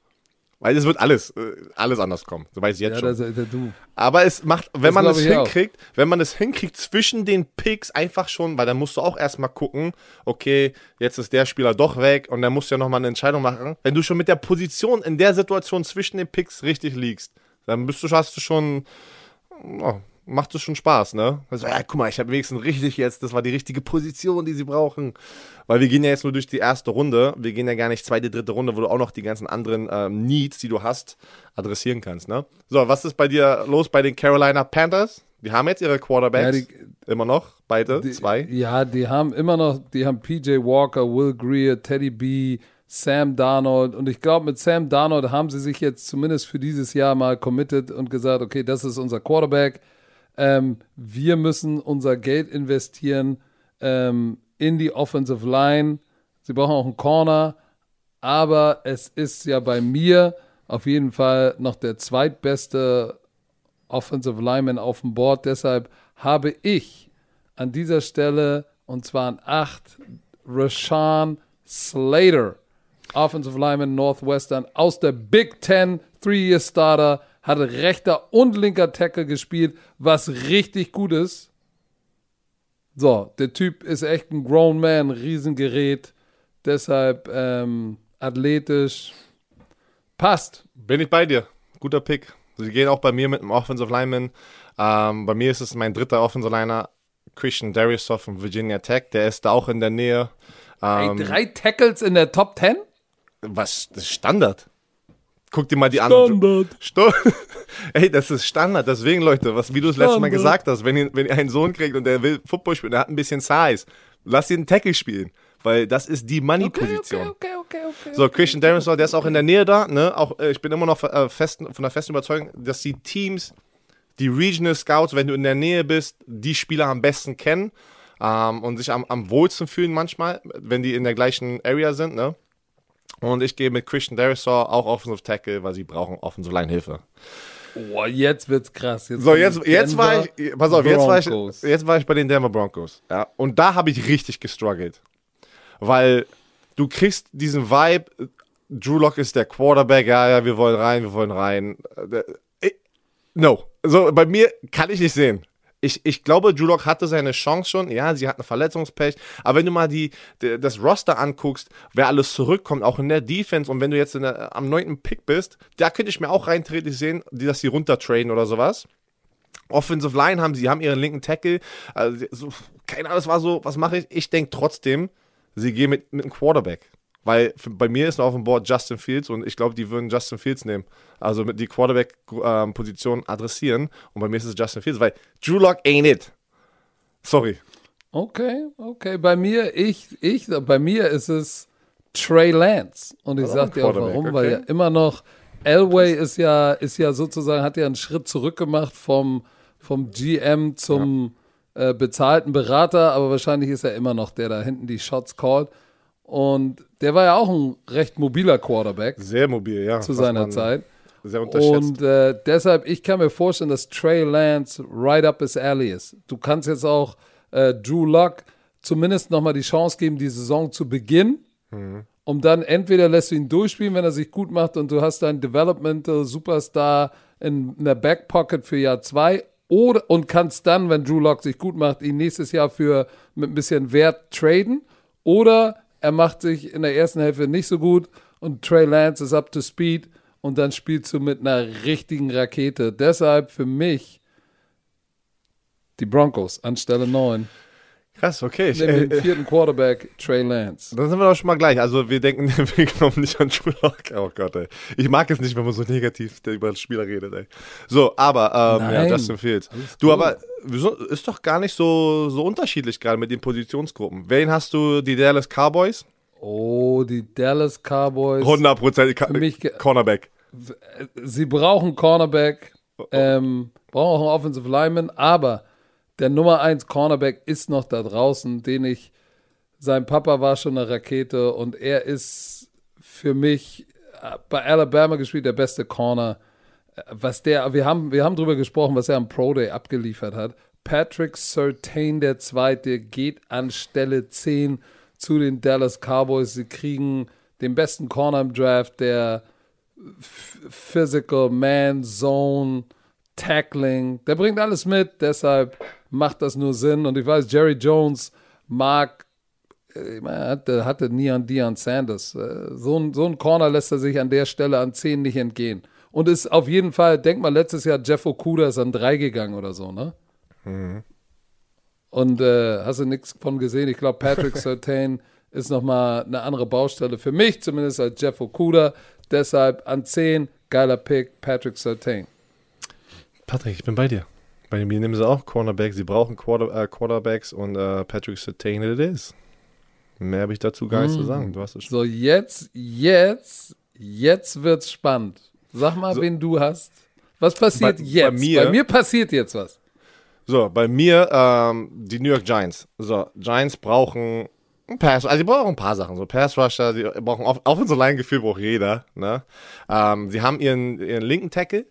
[SPEAKER 2] Weil es wird alles, äh, alles anders kommen. So weiß ich jetzt
[SPEAKER 1] Ja,
[SPEAKER 2] schon.
[SPEAKER 1] das der du.
[SPEAKER 2] Aber es macht, wenn
[SPEAKER 1] Das
[SPEAKER 2] man es
[SPEAKER 1] ich auch.
[SPEAKER 2] hinkriegt, wenn man es hinkriegt zwischen den Picks einfach schon, weil dann musst du auch erstmal gucken, okay, jetzt ist der Spieler doch weg und dann musst du ja nochmal eine Entscheidung machen. Wenn du schon mit der Position in der Situation zwischen den Picks richtig liegst, dann bist du, hast du schon, oh, macht es schon Spaß, ne? Also, ja, guck mal, ich habe wenigstens richtig jetzt, das war die richtige Position, die sie brauchen. Weil wir gehen ja jetzt nur durch die erste Runde, wir gehen ja gar nicht zweite, dritte Runde, wo du auch noch die ganzen anderen ähm, Needs, die du hast, adressieren kannst, ne? So, was ist bei dir los bei den Carolina Panthers? Die haben jetzt ihre Quarterbacks,
[SPEAKER 1] Ja,
[SPEAKER 2] immer noch, beide,
[SPEAKER 1] Die-
[SPEAKER 2] zwei.
[SPEAKER 1] Ja, die haben immer noch, die haben PJ Walker, Will Greer, Teddy B, Sam Darnold und ich glaube, mit Sam Darnold haben sie sich jetzt zumindest für dieses Jahr mal committed und gesagt, okay, das ist unser Quarterback. Ähm, wir müssen unser Geld investieren ähm, in die Offensive Line. Sie brauchen auch einen Corner, aber es ist ja bei mir auf jeden Fall noch der zweitbeste Offensive Lineman auf dem Board. Deshalb habe ich an dieser Stelle, und zwar an 8, Rashawn Slater, Offensive Lineman Northwestern aus der Big Ten, Three-Year Starter, hatte rechter und linker Tackle gespielt, was richtig gut ist. So, der Typ ist echt ein Grown Man, Riesengerät, deshalb ähm, athletisch, passt.
[SPEAKER 2] Bin ich bei dir. Guter Pick. Sie gehen auch bei mir mit einem Offensive Lineman. Ähm, bei mir ist es mein dritter Offensive Liner, Christian Dariusoff von Virginia Tech. Der ist da auch in der Nähe. Ähm,
[SPEAKER 1] drei Tackles in der Top 10?
[SPEAKER 2] was? Das ist Standard. Guck dir mal die anderen. Sto Ey, das ist Standard. Deswegen, Leute, was, wie du es letztes Mal
[SPEAKER 1] Standard.
[SPEAKER 2] gesagt hast, wenn ihr, wenn ihr einen Sohn kriegt und der will Football spielen, der hat ein bisschen Size, lasst ihn einen Tackle spielen. Weil das ist die Money-Position.
[SPEAKER 1] Okay, okay, okay, okay.
[SPEAKER 2] So, Christian Dariusoff, der ist auch in der Nähe da. Ne? Auch, äh, ich bin immer noch äh, fest, von der festen Überzeugung, dass die Teams, die Regional Scouts, wenn du in der Nähe bist, die Spieler am besten kennen ähm, und sich am, am wohlsten fühlen manchmal, wenn die in der gleichen Area sind. Ne? Und ich gehe mit Christian Dariusoff auch Offensive Tackle, weil sie brauchen Offensive Line Hilfe.
[SPEAKER 1] Boah, jetzt wird's krass. Jetzt
[SPEAKER 2] So, jetzt, jetzt war ich, pass auf, jetzt war ich, jetzt war ich bei den Denver Broncos. Ja, und da habe ich richtig gestruggelt. Weil du kriegst diesen Vibe, Drew Lock ist der Quarterback, ja, ja, wir wollen rein, wir wollen rein. Äh, äh, No. So, bei mir kann ich nicht sehen. Ich, ich glaube, Drew Lock hatte seine Chance schon. Ja, sie hat eine Verletzungspech. Aber wenn du mal die, die, das Roster anguckst, wer alles zurückkommt, auch in der Defense, und wenn du jetzt der, am neunten Pick bist, da könnte ich mir auch rein theoretisch sehen, dass sie runtertraden oder sowas. Offensive Line haben sie, haben ihren linken Tackle. Also, so, keine Ahnung, das war so, was mache ich? Ich denke trotzdem, sie gehen mit, mit einem Quarterback. Weil bei mir ist noch auf dem Board Justin Fields und ich glaube, die würden Justin Fields nehmen. Also die Quarterback-Position adressieren. Und bei mir ist es Justin Fields, weil Drew Lock ain't it. Sorry.
[SPEAKER 1] Okay, okay. Bei mir, ich, ich, bei mir ist es Trey Lance. Und ich
[SPEAKER 2] auch
[SPEAKER 1] sag dir auch warum, weil
[SPEAKER 2] okay.
[SPEAKER 1] ja immer noch Elway ist ja, ist ja sozusagen, hat ja einen Schritt zurück gemacht vom, vom GM zum äh, bezahlten Berater, aber wahrscheinlich ist er immer noch der da hinten die Shots called. Und der war ja auch ein recht mobiler Quarterback
[SPEAKER 2] Sehr mobil, ja.
[SPEAKER 1] zu seiner Zeit.
[SPEAKER 2] Sehr unterschätzt.
[SPEAKER 1] Und äh, deshalb, ich kann mir vorstellen, dass Trey Lance right up his alley ist. Du kannst jetzt auch äh, Drew Luck zumindest nochmal die Chance geben, die Saison zu beginnen, um dann entweder lässt du ihn durchspielen, wenn er sich gut macht und du hast deinen Developmental Superstar in, in der Back Pocket für Jahr zwei, oder und kannst dann, wenn Drew Lock sich gut macht, ihn nächstes Jahr für mit ein bisschen Wert traden. Oder er macht sich in der ersten Hälfte nicht so gut und Trey Lance ist up to speed und dann spielst du mit einer richtigen Rakete. Deshalb für mich die Broncos anstelle 9.
[SPEAKER 2] Krass, okay. Ich, äh,
[SPEAKER 1] den vierten Quarterback, Trey Lance.
[SPEAKER 2] Dann sind wir doch schon mal gleich. Also wir denken, wir glauben nicht an Drew Lock. Oh Gott, ey. Ich mag es nicht, wenn man so negativ über Spieler redet, ey. So, aber, ähm, ja. Justin Fields. Du,
[SPEAKER 1] gut.
[SPEAKER 2] aber ist doch gar nicht so, so unterschiedlich gerade mit den Positionsgruppen. Wen hast du? Die Dallas Cowboys?
[SPEAKER 1] Oh, die Dallas Cowboys.
[SPEAKER 2] 100%
[SPEAKER 1] Für mich ge-
[SPEAKER 2] Cornerback.
[SPEAKER 1] Sie brauchen Cornerback, ähm, brauchen auch einen Offensive Lineman, aber der Nummer 1 Cornerback ist noch da draußen, den ich, sein Papa war schon eine Rakete und er ist für mich äh, bei Alabama gespielt der beste Corner. Äh, Was der, wir haben, wir haben drüber gesprochen, was er am Pro Day abgeliefert hat. Patrick Sertain, der Zweite, geht an Stelle 10 zu den Dallas Cowboys. Sie kriegen den besten Corner im Draft, der Physical, Man, Zone, Tackling. Der bringt alles mit, deshalb macht das nur Sinn. Und ich weiß, Jerry Jones mag, äh, ich meine, er hatte, hatte nie an Deion Sanders. Äh, So ein, so ein Corner lässt er sich an der Stelle an 10 nicht entgehen. Und ist auf jeden Fall, denk mal, letztes Jahr Jeff Okuda ist an 3 gegangen oder so, ne? Und äh, hast du nichts von gesehen? Ich glaube, Patrick Sertain ist nochmal eine andere Baustelle für mich, zumindest als Jeff Okuda. Deshalb an 10, geiler Pick, Patrick Sertain.
[SPEAKER 2] Patrick, ich bin bei dir. Bei mir nehmen sie auch Cornerback. Sie brauchen Quarter, äh, Quarterbacks und äh, Patrick Sertain it is. Mehr habe ich dazu gar nicht zu sagen. Du hast es schon.
[SPEAKER 1] So, jetzt, jetzt, jetzt wird's spannend. Sag mal, wen du hast. Was passiert
[SPEAKER 2] Bei- bei
[SPEAKER 1] jetzt?
[SPEAKER 2] mir-
[SPEAKER 1] bei mir passiert jetzt was.
[SPEAKER 2] So, bei mir ähm, die New York Giants. So, Giants brauchen ein Pass, also die brauchen ein paar Sachen. So Pass Rusher, die brauchen auf, Offensive Line Gefühl braucht jeder. Ne? Ähm, sie haben ihren, ihren linken Tackle,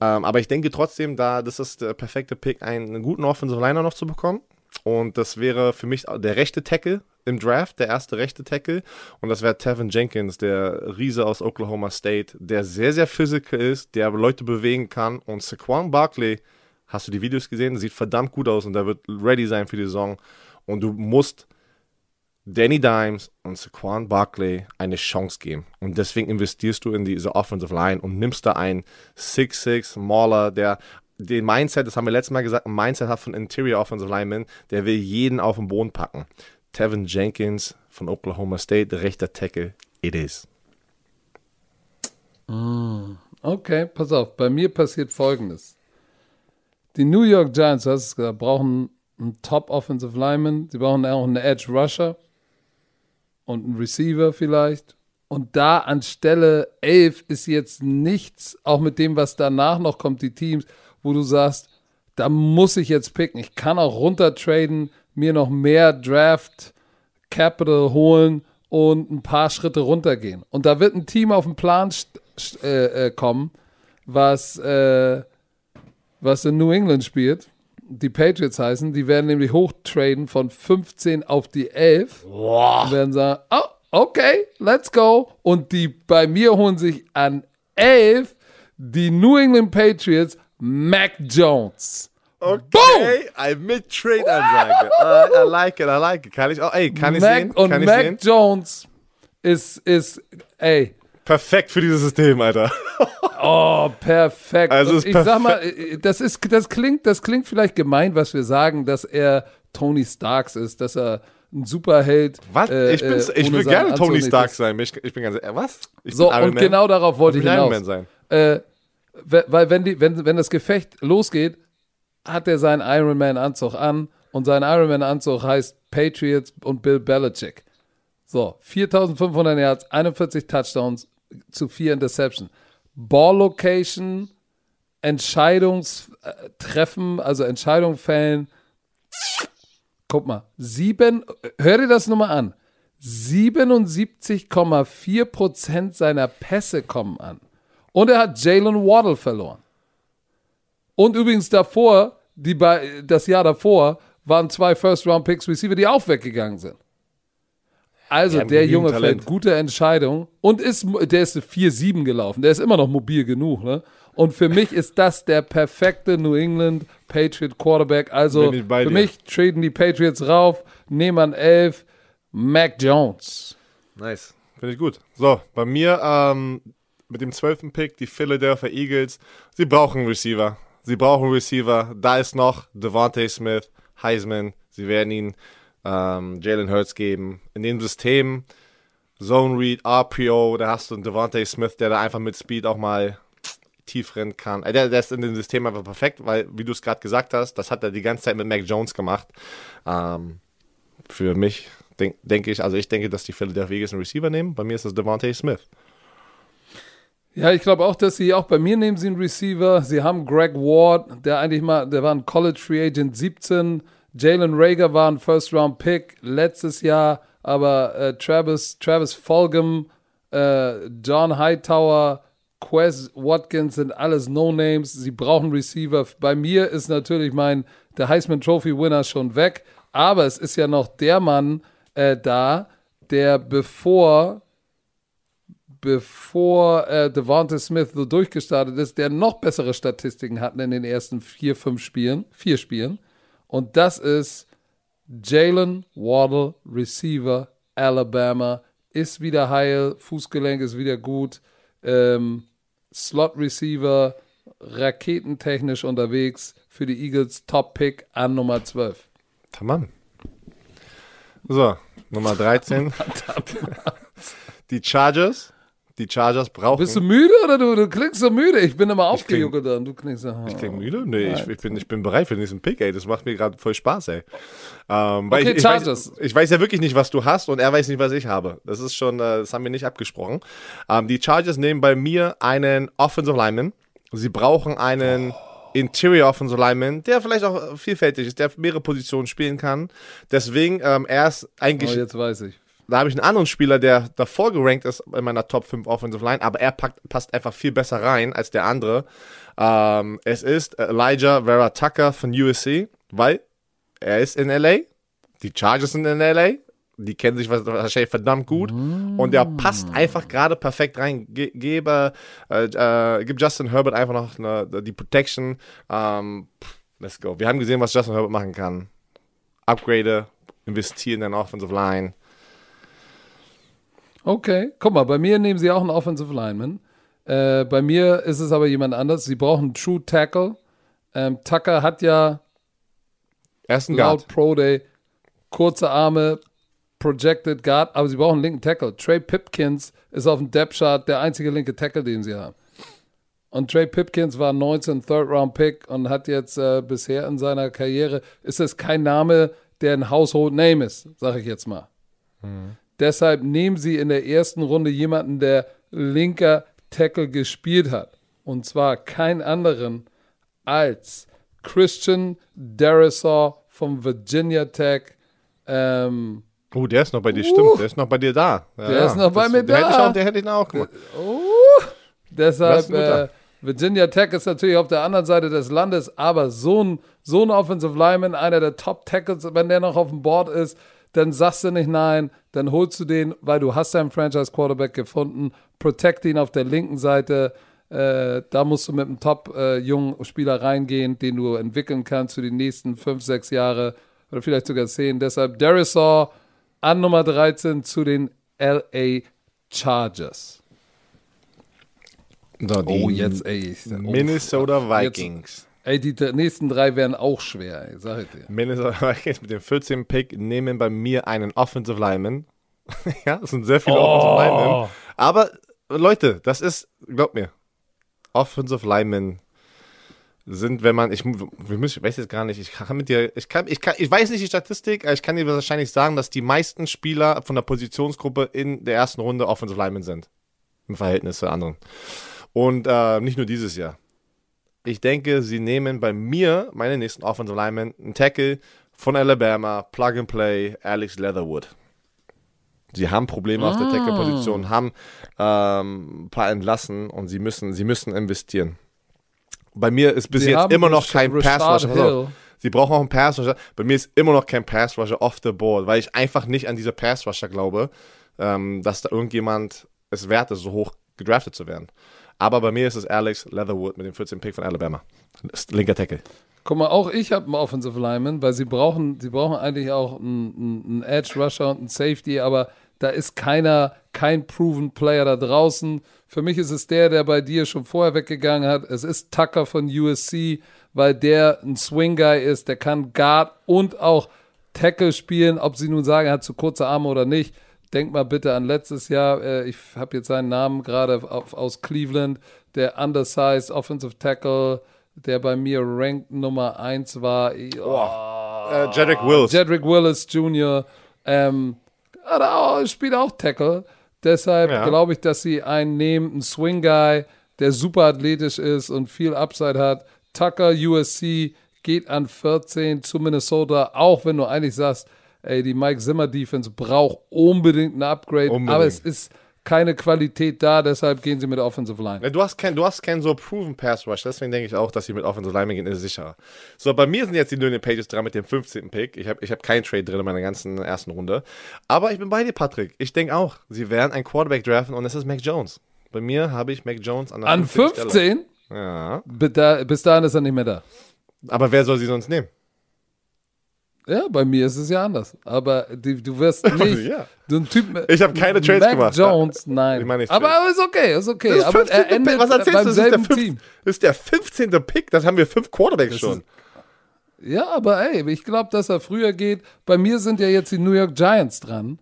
[SPEAKER 2] ähm, aber ich denke trotzdem, da das ist der perfekte Pick, einen, guten Offensive Liner noch zu bekommen. Und das wäre für mich der rechte Tackle im Draft, der erste rechte Tackle. Und das wäre Tevin Jenkins, der Riese aus Oklahoma State, der sehr, sehr physical ist, der Leute bewegen kann. Und Saquon Barkley, hast du die Videos gesehen? Sieht verdammt gut aus und der wird ready sein für die Saison. Und du musst Danny Dimes und Saquon Barkley eine Chance geben. Und deswegen investierst du in diese Offensive Line und nimmst da einen 6'6 Mauler, der den Mindset, das haben wir letztes Mal gesagt, ein Mindset hat von Interior Offensive Lineman, der will jeden auf den Boden packen. Tevin Jenkins von Oklahoma State, rechter Tackle, it is.
[SPEAKER 1] Okay, pass auf. Bei mir passiert folgendes. Die New York Giants, du hast es gesagt, brauchen einen Top Offensive Lineman. Sie brauchen auch einen Edge Rusher und einen Receiver vielleicht. Und da an Stelle 11 ist jetzt nichts, auch mit dem, was danach noch kommt, die Teams, wo du sagst, da muss ich jetzt picken. Ich kann auch runtertraden, mir noch mehr Draft Capital holen und ein paar Schritte runtergehen. Und da wird ein Team auf den Plan äh, äh, kommen, was, äh, was in New England spielt. Die Patriots heißen, die werden nämlich hochtraden von 15 auf die 11 und werden sagen, oh, okay, let's go. Und die bei mir holen sich an 11 die New England Patriots Mac Jones.
[SPEAKER 2] Okay, ein Mid-Trade-Ansage. I, I like it, I like it. Kann ich auch, ey, kann ich
[SPEAKER 1] Mac
[SPEAKER 2] sehen?
[SPEAKER 1] und
[SPEAKER 2] Kann ich
[SPEAKER 1] Mac
[SPEAKER 2] sehen?
[SPEAKER 1] Jones ist, ist, ey,
[SPEAKER 2] Perfekt für dieses System, Alter.
[SPEAKER 1] Oh, perfekt.
[SPEAKER 2] Also
[SPEAKER 1] ich sag mal,
[SPEAKER 2] perfekt.
[SPEAKER 1] äh, das ist, das klingt, das klingt vielleicht gemein, was wir sagen, dass er Tony Starks ist, dass er ein Superheld.
[SPEAKER 2] Was?
[SPEAKER 1] äh,
[SPEAKER 2] ich bin,
[SPEAKER 1] äh,
[SPEAKER 2] ich will gerne
[SPEAKER 1] Anzug
[SPEAKER 2] Tony
[SPEAKER 1] nicht
[SPEAKER 2] Stark
[SPEAKER 1] ist.
[SPEAKER 2] sein. Ich, ich bin ganz, äh, was? Ich
[SPEAKER 1] So, und
[SPEAKER 2] Man.
[SPEAKER 1] genau darauf wollte
[SPEAKER 2] Ich
[SPEAKER 1] ich
[SPEAKER 2] will Iron
[SPEAKER 1] hinaus.
[SPEAKER 2] Man sein.
[SPEAKER 1] Äh, we- weil wenn, die, wenn, wenn das Gefecht losgeht, hat er seinen Iron Man Anzug an und sein Iron Man Anzug heißt Patriots und Bill Belichick. So, 4500 Yards, 41 Touchdowns zu 4 Interception. Ball Location, Entscheidungstreffen, also Entscheidung fällen. Guck mal, sieben, hör dir das nochmal an. 77,4% seiner Pässe kommen an. Und er hat Jalen Waddle verloren. Und übrigens davor, die bei, das Jahr davor, waren zwei First-Round-Picks Receiver, die auch weggegangen sind. Also der Junge
[SPEAKER 2] Talent.
[SPEAKER 1] fällt gute Entscheidung und ist, der ist 4-7 gelaufen. Der ist immer noch mobil genug, ne? Und für mich ist das der perfekte New England Patriot Quarterback. Also für
[SPEAKER 2] dir.
[SPEAKER 1] mich traden die Patriots rauf, nehmen an 11 Mac Jones.
[SPEAKER 2] Nice. Finde ich gut. So, bei mir ähm, mit dem zwölften Pick, die Philadelphia Eagles. Sie brauchen Receiver. Sie brauchen einen Receiver. Da ist noch Devontae Smith, Heisman. Sie werden ihn ähm, Jalen Hurts geben. In dem System, Zone Read, RPO, da hast du einen Devontae Smith, der da einfach mit Speed auch mal tief rennen kann. Äh, Der, der ist in dem System einfach perfekt, weil, wie du es gerade gesagt hast, das hat er die ganze Zeit mit Mac Jones gemacht. Ähm, für mich denke denk ich, also ich denke, dass die Philadelphia Eagles einen Receiver nehmen. Bei mir ist das Devontae Smith.
[SPEAKER 1] Ja, ich glaube auch, dass sie auch bei mir nehmen sie einen Receiver. Sie haben Greg Ward, der eigentlich mal, der war ein College Free Agent 17. Jalen Rager war ein First Round Pick letztes Jahr, aber äh, Travis, Travis Fulgham, äh, John Hightower, Quez Watkins sind alles No-Names. Sie brauchen Receiver. Bei mir ist natürlich mein, der Heisman Trophy Winner schon weg, aber es ist ja noch der Mann äh, da, der bevor bevor äh, Devonta Smith so durchgestartet ist, der noch bessere Statistiken hatten in den ersten vier, fünf Spielen, vier Spielen. Und das ist Jalen Waddle, Receiver, Alabama, ist wieder heil, Fußgelenk ist wieder gut, ähm, Slot Receiver, raketentechnisch unterwegs für die Eagles, Top Pick an Nummer 12.
[SPEAKER 2] Tamam. So, Nummer 13. die Chargers. Die Chargers brauchen.
[SPEAKER 1] Bist du müde oder du, du klingst so müde? Ich bin immer aufgejuckelt und du klingst so.
[SPEAKER 2] Ich klinge müde? Nee, ich, ich, bin, ich bin bereit für den nächsten Pick, ey. Das macht mir gerade voll Spaß, ey. Ähm,
[SPEAKER 1] Okay,
[SPEAKER 2] ich, ich,
[SPEAKER 1] Chargers.
[SPEAKER 2] weiß, ich weiß ja wirklich nicht, was du hast und er weiß nicht, was ich habe. Das ist schon, äh, das haben wir nicht abgesprochen. Ähm, die Chargers nehmen bei mir einen Offensive Lineman. Sie brauchen einen Interior Offensive Lineman, der vielleicht auch vielfältig ist, der mehrere Positionen spielen kann. Deswegen, ähm, er ist eigentlich
[SPEAKER 1] Oh, jetzt weiß ich.
[SPEAKER 2] Da habe ich einen anderen Spieler, der davor gerankt ist in meiner Top 5 Offensive Line, aber er packt, passt einfach viel besser rein als der andere. Ähm, es ist Elijah Vera Tucker von USC, weil er ist in LA, die Chargers sind in LA, die kennen sich wahrscheinlich verdammt gut und der passt einfach gerade perfekt rein. Ge gebe, äh, äh, gib Justin Herbert einfach noch eine, die Protection. Ähm, let's go. Wir haben gesehen, was Justin Herbert machen kann. Upgrade, investieren in Offensive Line.
[SPEAKER 1] Okay, guck mal, bei mir nehmen sie auch einen Offensive Lineman. Äh, bei mir ist es aber jemand anders. Sie brauchen einen True Tackle. Ähm, Tucker hat ja
[SPEAKER 2] Er ist ein
[SPEAKER 1] laut
[SPEAKER 2] Guard.
[SPEAKER 1] Pro Day kurze Arme, Projected Guard, aber sie brauchen einen linken Tackle. Trey Pipkins ist auf dem Depth Chart der einzige linke Tackle, den sie haben. Und Trey Pipkins war 19 Third Round Pick und hat jetzt äh, bisher in seiner Karriere ist es kein Name, der ein Household Name ist, sage ich jetzt mal. Deshalb nehmen sie in der ersten Runde jemanden, der linker Tackle gespielt hat. Und zwar keinen anderen als Christian Derisaw vom Virginia Tech. Ähm,
[SPEAKER 2] Oh, der ist noch bei dir, stimmt. Der ist noch bei dir da. Ja,
[SPEAKER 1] Der ist noch bei
[SPEAKER 2] das,
[SPEAKER 1] mir
[SPEAKER 2] der Hätte
[SPEAKER 1] da.
[SPEAKER 2] auch, der hätte ich auch gemacht. Das
[SPEAKER 1] deshalb äh, Virginia Tech ist natürlich auf der anderen Seite des Landes, aber so ein, so ein Offensive Lineman, einer der Top Tackles, wenn der noch auf dem Board ist, dann sagst du nicht nein, dann holst du den, weil du hast deinen Franchise Quarterback gefunden, protect ihn auf der linken Seite. Äh, da musst du mit einem top äh, jungen Spieler reingehen, den du entwickeln kannst für die nächsten fünf, sechs Jahre oder vielleicht sogar zehn. Deshalb Derisaw an Nummer 13 zu den LA Chargers.
[SPEAKER 2] So, die
[SPEAKER 1] Oh, jetzt, ey. Ich,
[SPEAKER 2] Minnesota Vikings.
[SPEAKER 1] Jetzt, ey, die nächsten drei werden auch schwer, ey, sag ich dir.
[SPEAKER 2] Minnesota Vikings mit dem 14. Pick nehmen bei mir einen Offensive Lineman. ja, es sind sehr viele
[SPEAKER 1] Oh.
[SPEAKER 2] Offensive Linemen. Aber Leute, das ist, glaubt mir, Offensive Linemen sind, wenn man, ich, wir müssen, ich weiß jetzt gar nicht, ich kann mit dir, ich kann, ich kann, ich weiß nicht die Statistik, aber ich kann dir wahrscheinlich sagen, dass die meisten Spieler von der Positionsgruppe in der ersten Runde Offensive Linemen sind. Im Verhältnis zu anderen. Und äh, nicht nur dieses Jahr. Ich denke, sie nehmen bei mir, meine nächsten Offensive Linemen, einen Tackle von Alabama, Plug and Play, Alex Leatherwood. Sie haben Probleme auf der Tackle-Position, haben ähm, ein paar entlassen und sie müssen, sie müssen investieren. Bei mir ist bis
[SPEAKER 1] Sie
[SPEAKER 2] jetzt immer noch kein
[SPEAKER 1] Rashad
[SPEAKER 2] Pass Rusher. Pass auf.
[SPEAKER 1] Hill.
[SPEAKER 2] Sie brauchen auch einen Pass Rusher. Bei mir ist immer noch kein Pass Rusher off the board, weil ich einfach nicht an diese Pass Rusher glaube, ähm, dass da irgendjemand es wert ist, so hoch gedraftet zu werden. Aber bei mir ist es Alex Leatherwood mit dem 14 Pick von Alabama. Linker Tackle.
[SPEAKER 1] Guck mal, auch ich habe einen Offensive Lineman, weil sie brauchen, sie brauchen eigentlich auch einen, einen Edge Rusher und einen Safety, aber da ist keiner, kein proven Player da draußen. Für mich ist es der, der bei dir schon vorher weggegangen hat. Es ist Tucker von USC, weil der ein Swing Guy ist, der kann Guard und auch Tackle spielen, ob sie nun sagen, er hat zu kurze Arme oder nicht. Denk mal bitte an letztes Jahr, äh, ich habe jetzt seinen Namen gerade aus Cleveland, der Undersized Offensive Tackle, der bei mir Ranked Nummer 1 war.
[SPEAKER 2] Oh, äh, Jedrick Willis.
[SPEAKER 1] Jedrick Willis Jr. Ähm, auch, spielt auch Tackle. Deshalb ja. glaube ich, dass sie einen nehmen, einen Swing Guy, der super athletisch ist und viel Upside hat. Tucker, USC, geht an 14 zu Minnesota, auch wenn du eigentlich sagst, ey, die Mike Zimmer Defense braucht unbedingt ein Upgrade, unbedingt. aber es ist keine Qualität da, deshalb gehen sie mit Offensive Line.
[SPEAKER 2] Du hast keinen kein so proven Pass Rush, deswegen denke ich auch, dass sie mit Offensive Line gehen, ist sicherer. So, bei mir sind jetzt die New Pages dran mit dem 15. Pick. Ich habe ich hab keinen Trade drin in meiner ganzen ersten Runde. Aber ich bin bei dir, Patrick. Ich denke auch, sie werden einen Quarterback draften und es ist Mac Jones. Bei mir habe ich Mac Jones an
[SPEAKER 1] der An 15? Stelle.
[SPEAKER 2] Ja.
[SPEAKER 1] Bis dahin ist er nicht mehr da.
[SPEAKER 2] Aber wer soll sie sonst nehmen?
[SPEAKER 1] Ja, bei mir ist es ja anders. Aber die, du wirst nicht
[SPEAKER 2] ja.
[SPEAKER 1] so ein Typ.
[SPEAKER 2] Ich habe keine Trades
[SPEAKER 1] Mac
[SPEAKER 2] gemacht.
[SPEAKER 1] Jones, nein.
[SPEAKER 2] Ich mein nicht
[SPEAKER 1] aber, aber ist okay, ist okay. aber
[SPEAKER 2] er endet Was erzählst beim du? selben das ist, Team. das ist der 15. Pick. Das haben wir fünf Quarterbacks das schon.
[SPEAKER 1] Ist, ja, aber ey, ich glaube, dass er früher geht. Bei mir sind ja jetzt die New York Giants dran.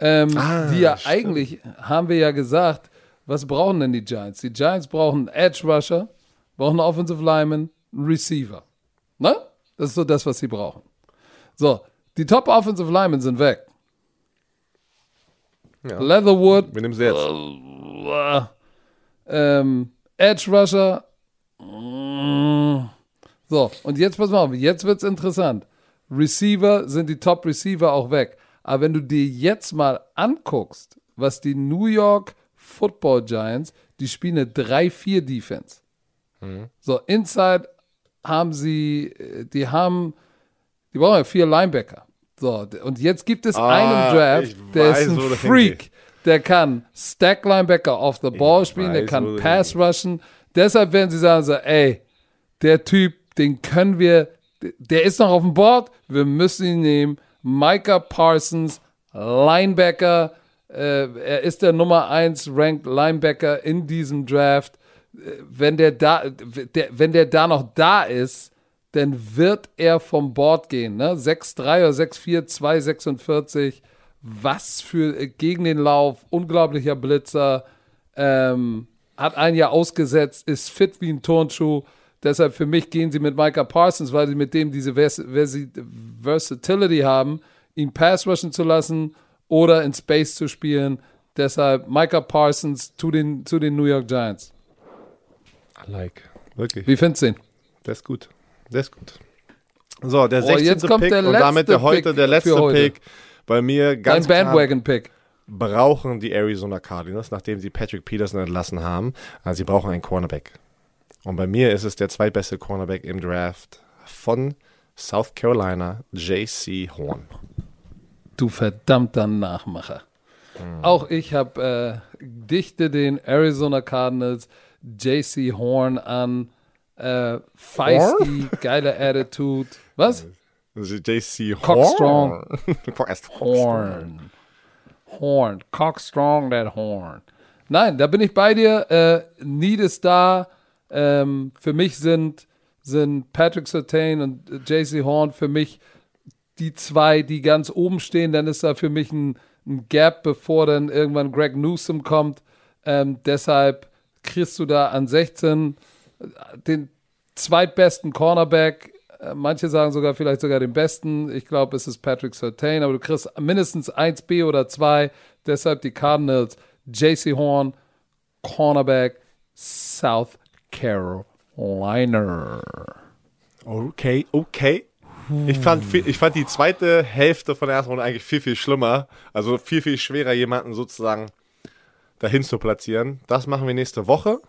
[SPEAKER 1] Ähm, ah, die ja stimmt. eigentlich, haben wir ja gesagt, was brauchen denn die Giants? Die Giants brauchen einen Edge Rusher, brauchen einen Offensive Lineman, einen Receiver. Ne? Das ist so das, was sie brauchen. So, die Top Offensive Linemen sind weg. Ja. Leatherwood.
[SPEAKER 2] Wir nehmen sie jetzt.
[SPEAKER 1] Äh, ähm, Edge Rusher. So, und jetzt pass mal auf, jetzt wird's interessant. Receiver sind die Top Receiver auch weg. Aber wenn du dir jetzt mal anguckst, was die New York Football Giants, die spielen eine 3-4 Defense. Mhm. So, Inside haben sie, äh, die haben die brauchen ja vier Linebacker. So, und jetzt gibt es ah, einen Draft, der weiß, ist ein Freak. Der kann Stack Linebacker off the ball ich spielen, weiß, der kann Pass rushen. Deshalb werden sie sagen so, ey, der Typ, den können wir, der ist noch auf dem Board, wir müssen ihn nehmen. Micah Parsons, Linebacker, äh, er ist der Nummer 1 ranked Linebacker in diesem Draft. Äh, wenn der da, der, wenn der da noch da ist, dann wird er vom Board gehen. Ne? 6-3 oder 6-4, 2-46. Was für äh, gegen den Lauf, unglaublicher Blitzer. Ähm, hat ein Jahr ausgesetzt, ist fit wie ein Turnschuh. Deshalb für mich gehen sie mit Micah Parsons, weil sie mit dem diese Vers Vers Versatility haben, ihn Pass rushen zu lassen oder in Space zu spielen. Deshalb Micah Parsons zu den, zu den New York Giants.
[SPEAKER 2] I like. Wirklich.
[SPEAKER 1] Wie findest du ihn?
[SPEAKER 2] Der ist gut. Der ist gut. So, der 16.
[SPEAKER 1] Oh, jetzt kommt
[SPEAKER 2] Pick
[SPEAKER 1] der
[SPEAKER 2] und damit der heute
[SPEAKER 1] Pick
[SPEAKER 2] der letzte Pick bei mir ganz
[SPEAKER 1] Dein Bandwagon-Pick.
[SPEAKER 2] Brauchen die Arizona Cardinals, nachdem sie Patrick Peterson entlassen haben. Also sie brauchen einen Cornerback. Und bei mir ist es der zweitbeste Cornerback im Draft von South Carolina, J.C. Horn.
[SPEAKER 1] Du verdammter Nachmacher. Mhm. Auch ich habe äh, dichte den Arizona Cardinals J.C. Horn an äh, feisty, geile Attitude. Was?
[SPEAKER 2] JC
[SPEAKER 1] Horn. Horn. Horn. Cockstrong, that horn. Nein, da bin ich bei dir. Äh, Need ist da. Ähm, für mich sind, sind Patrick Sertain und JC Horn für mich die zwei, die ganz oben stehen. Dann ist da für mich ein, ein Gap, bevor dann irgendwann Greg Newsom kommt. Ähm, deshalb kriegst du da an 16 den zweitbesten Cornerback. Äh, manche sagen sogar vielleicht sogar den besten. Ich glaube, es ist Patrick Sertain, aber du kriegst mindestens 1B oder 2. Deshalb die Cardinals. JC Horn, Cornerback, South Carolina.
[SPEAKER 2] Okay, okay. Ich fand, ich fand die zweite Hälfte von der ersten Runde eigentlich viel, viel schlimmer. Also viel, viel schwerer, jemanden sozusagen dahin zu platzieren. Das machen wir nächste Woche.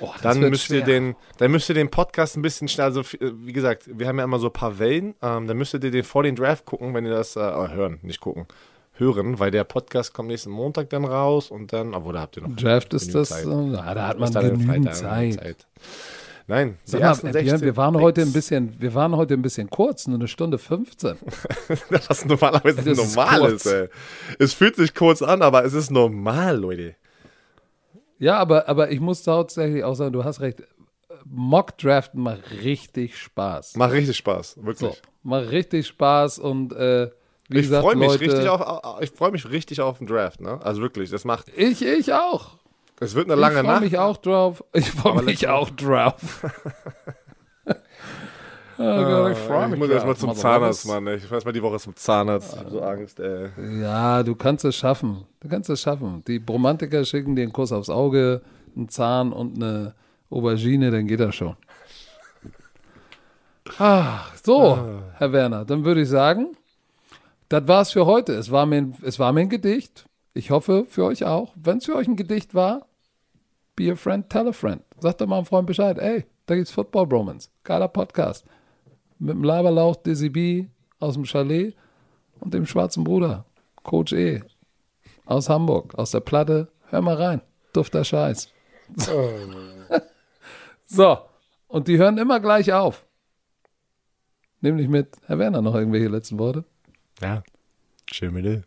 [SPEAKER 1] Oh, das
[SPEAKER 2] dann müsst
[SPEAKER 1] schwer.
[SPEAKER 2] ihr den, dann müsst ihr den Podcast ein bisschen schnell, also f- wie gesagt, wir haben ja immer so ein paar Wellen, ähm, dann müsstet ihr den vor den Draft gucken, wenn ihr das, äh, oh, hören, nicht gucken, hören, weil der Podcast kommt nächsten Montag dann raus und dann, obwohl da habt ihr noch
[SPEAKER 1] Draft ist das,
[SPEAKER 2] Zeit.
[SPEAKER 1] äh, na, da hat man genügend
[SPEAKER 2] Freitag,
[SPEAKER 1] Zeit.
[SPEAKER 2] Nein, die
[SPEAKER 1] Sag mal,
[SPEAKER 2] ersten
[SPEAKER 1] äh, Björn,
[SPEAKER 2] 16
[SPEAKER 1] wir waren heute ein bisschen, wir waren heute ein bisschen kurz, nur eine Stunde 15.
[SPEAKER 2] Was normalerweise
[SPEAKER 1] Das ist
[SPEAKER 2] normal ist, ey. Es fühlt sich kurz an, aber es ist normal, Leute.
[SPEAKER 1] Ja, aber, aber ich muss tatsächlich auch sagen, du hast recht. Mock-Draften macht richtig Spaß.
[SPEAKER 2] Macht richtig Spaß,
[SPEAKER 1] So,
[SPEAKER 2] wirklich.
[SPEAKER 1] macht richtig Spaß und äh, wie
[SPEAKER 2] ich freue mich
[SPEAKER 1] Leute,
[SPEAKER 2] richtig auf, ich freue mich richtig auf den Draft, ne? Also wirklich, das macht,
[SPEAKER 1] Ich, ich auch.
[SPEAKER 2] es wird eine lange
[SPEAKER 1] ich freue
[SPEAKER 2] Nacht.
[SPEAKER 1] mich auch drauf. Ich freue mich auch drauf. oh Gott, ich freue
[SPEAKER 2] ich
[SPEAKER 1] mich
[SPEAKER 2] muss erst mal
[SPEAKER 1] drauf.
[SPEAKER 2] zum
[SPEAKER 1] Aber
[SPEAKER 2] Zahnarzt, Mann. Ich weiß mal die Woche zum Zahnarzt. Ich hab so Angst, ey.
[SPEAKER 1] Ja, du kannst es schaffen. Du kannst es schaffen. Die Bromantiker schicken dir einen Kuss aufs Auge, einen Zahn und eine Aubergine, dann geht das schon. Ach, so, Herr Werner, dann würde ich sagen, das war's für heute. Es war, mir, ein- es war mir ein Gedicht. Ich hoffe, für euch auch. Wenn es für euch ein Gedicht war, be a friend, tell a friend. Sagt doch mal einem Freund Bescheid. Ey, da gibt's Football Bromance. Geiler Podcast. Mit dem Laberlauch Dizzy B aus dem Chalet und dem schwarzen Bruder, Coach E. Aus Hamburg, aus der Platte. Hör mal rein. Dufter Scheiß. so, und die hören immer gleich auf. Nämlich mit Herr Werner noch irgendwelche letzten Worte.
[SPEAKER 2] Ja. Schön mit dir.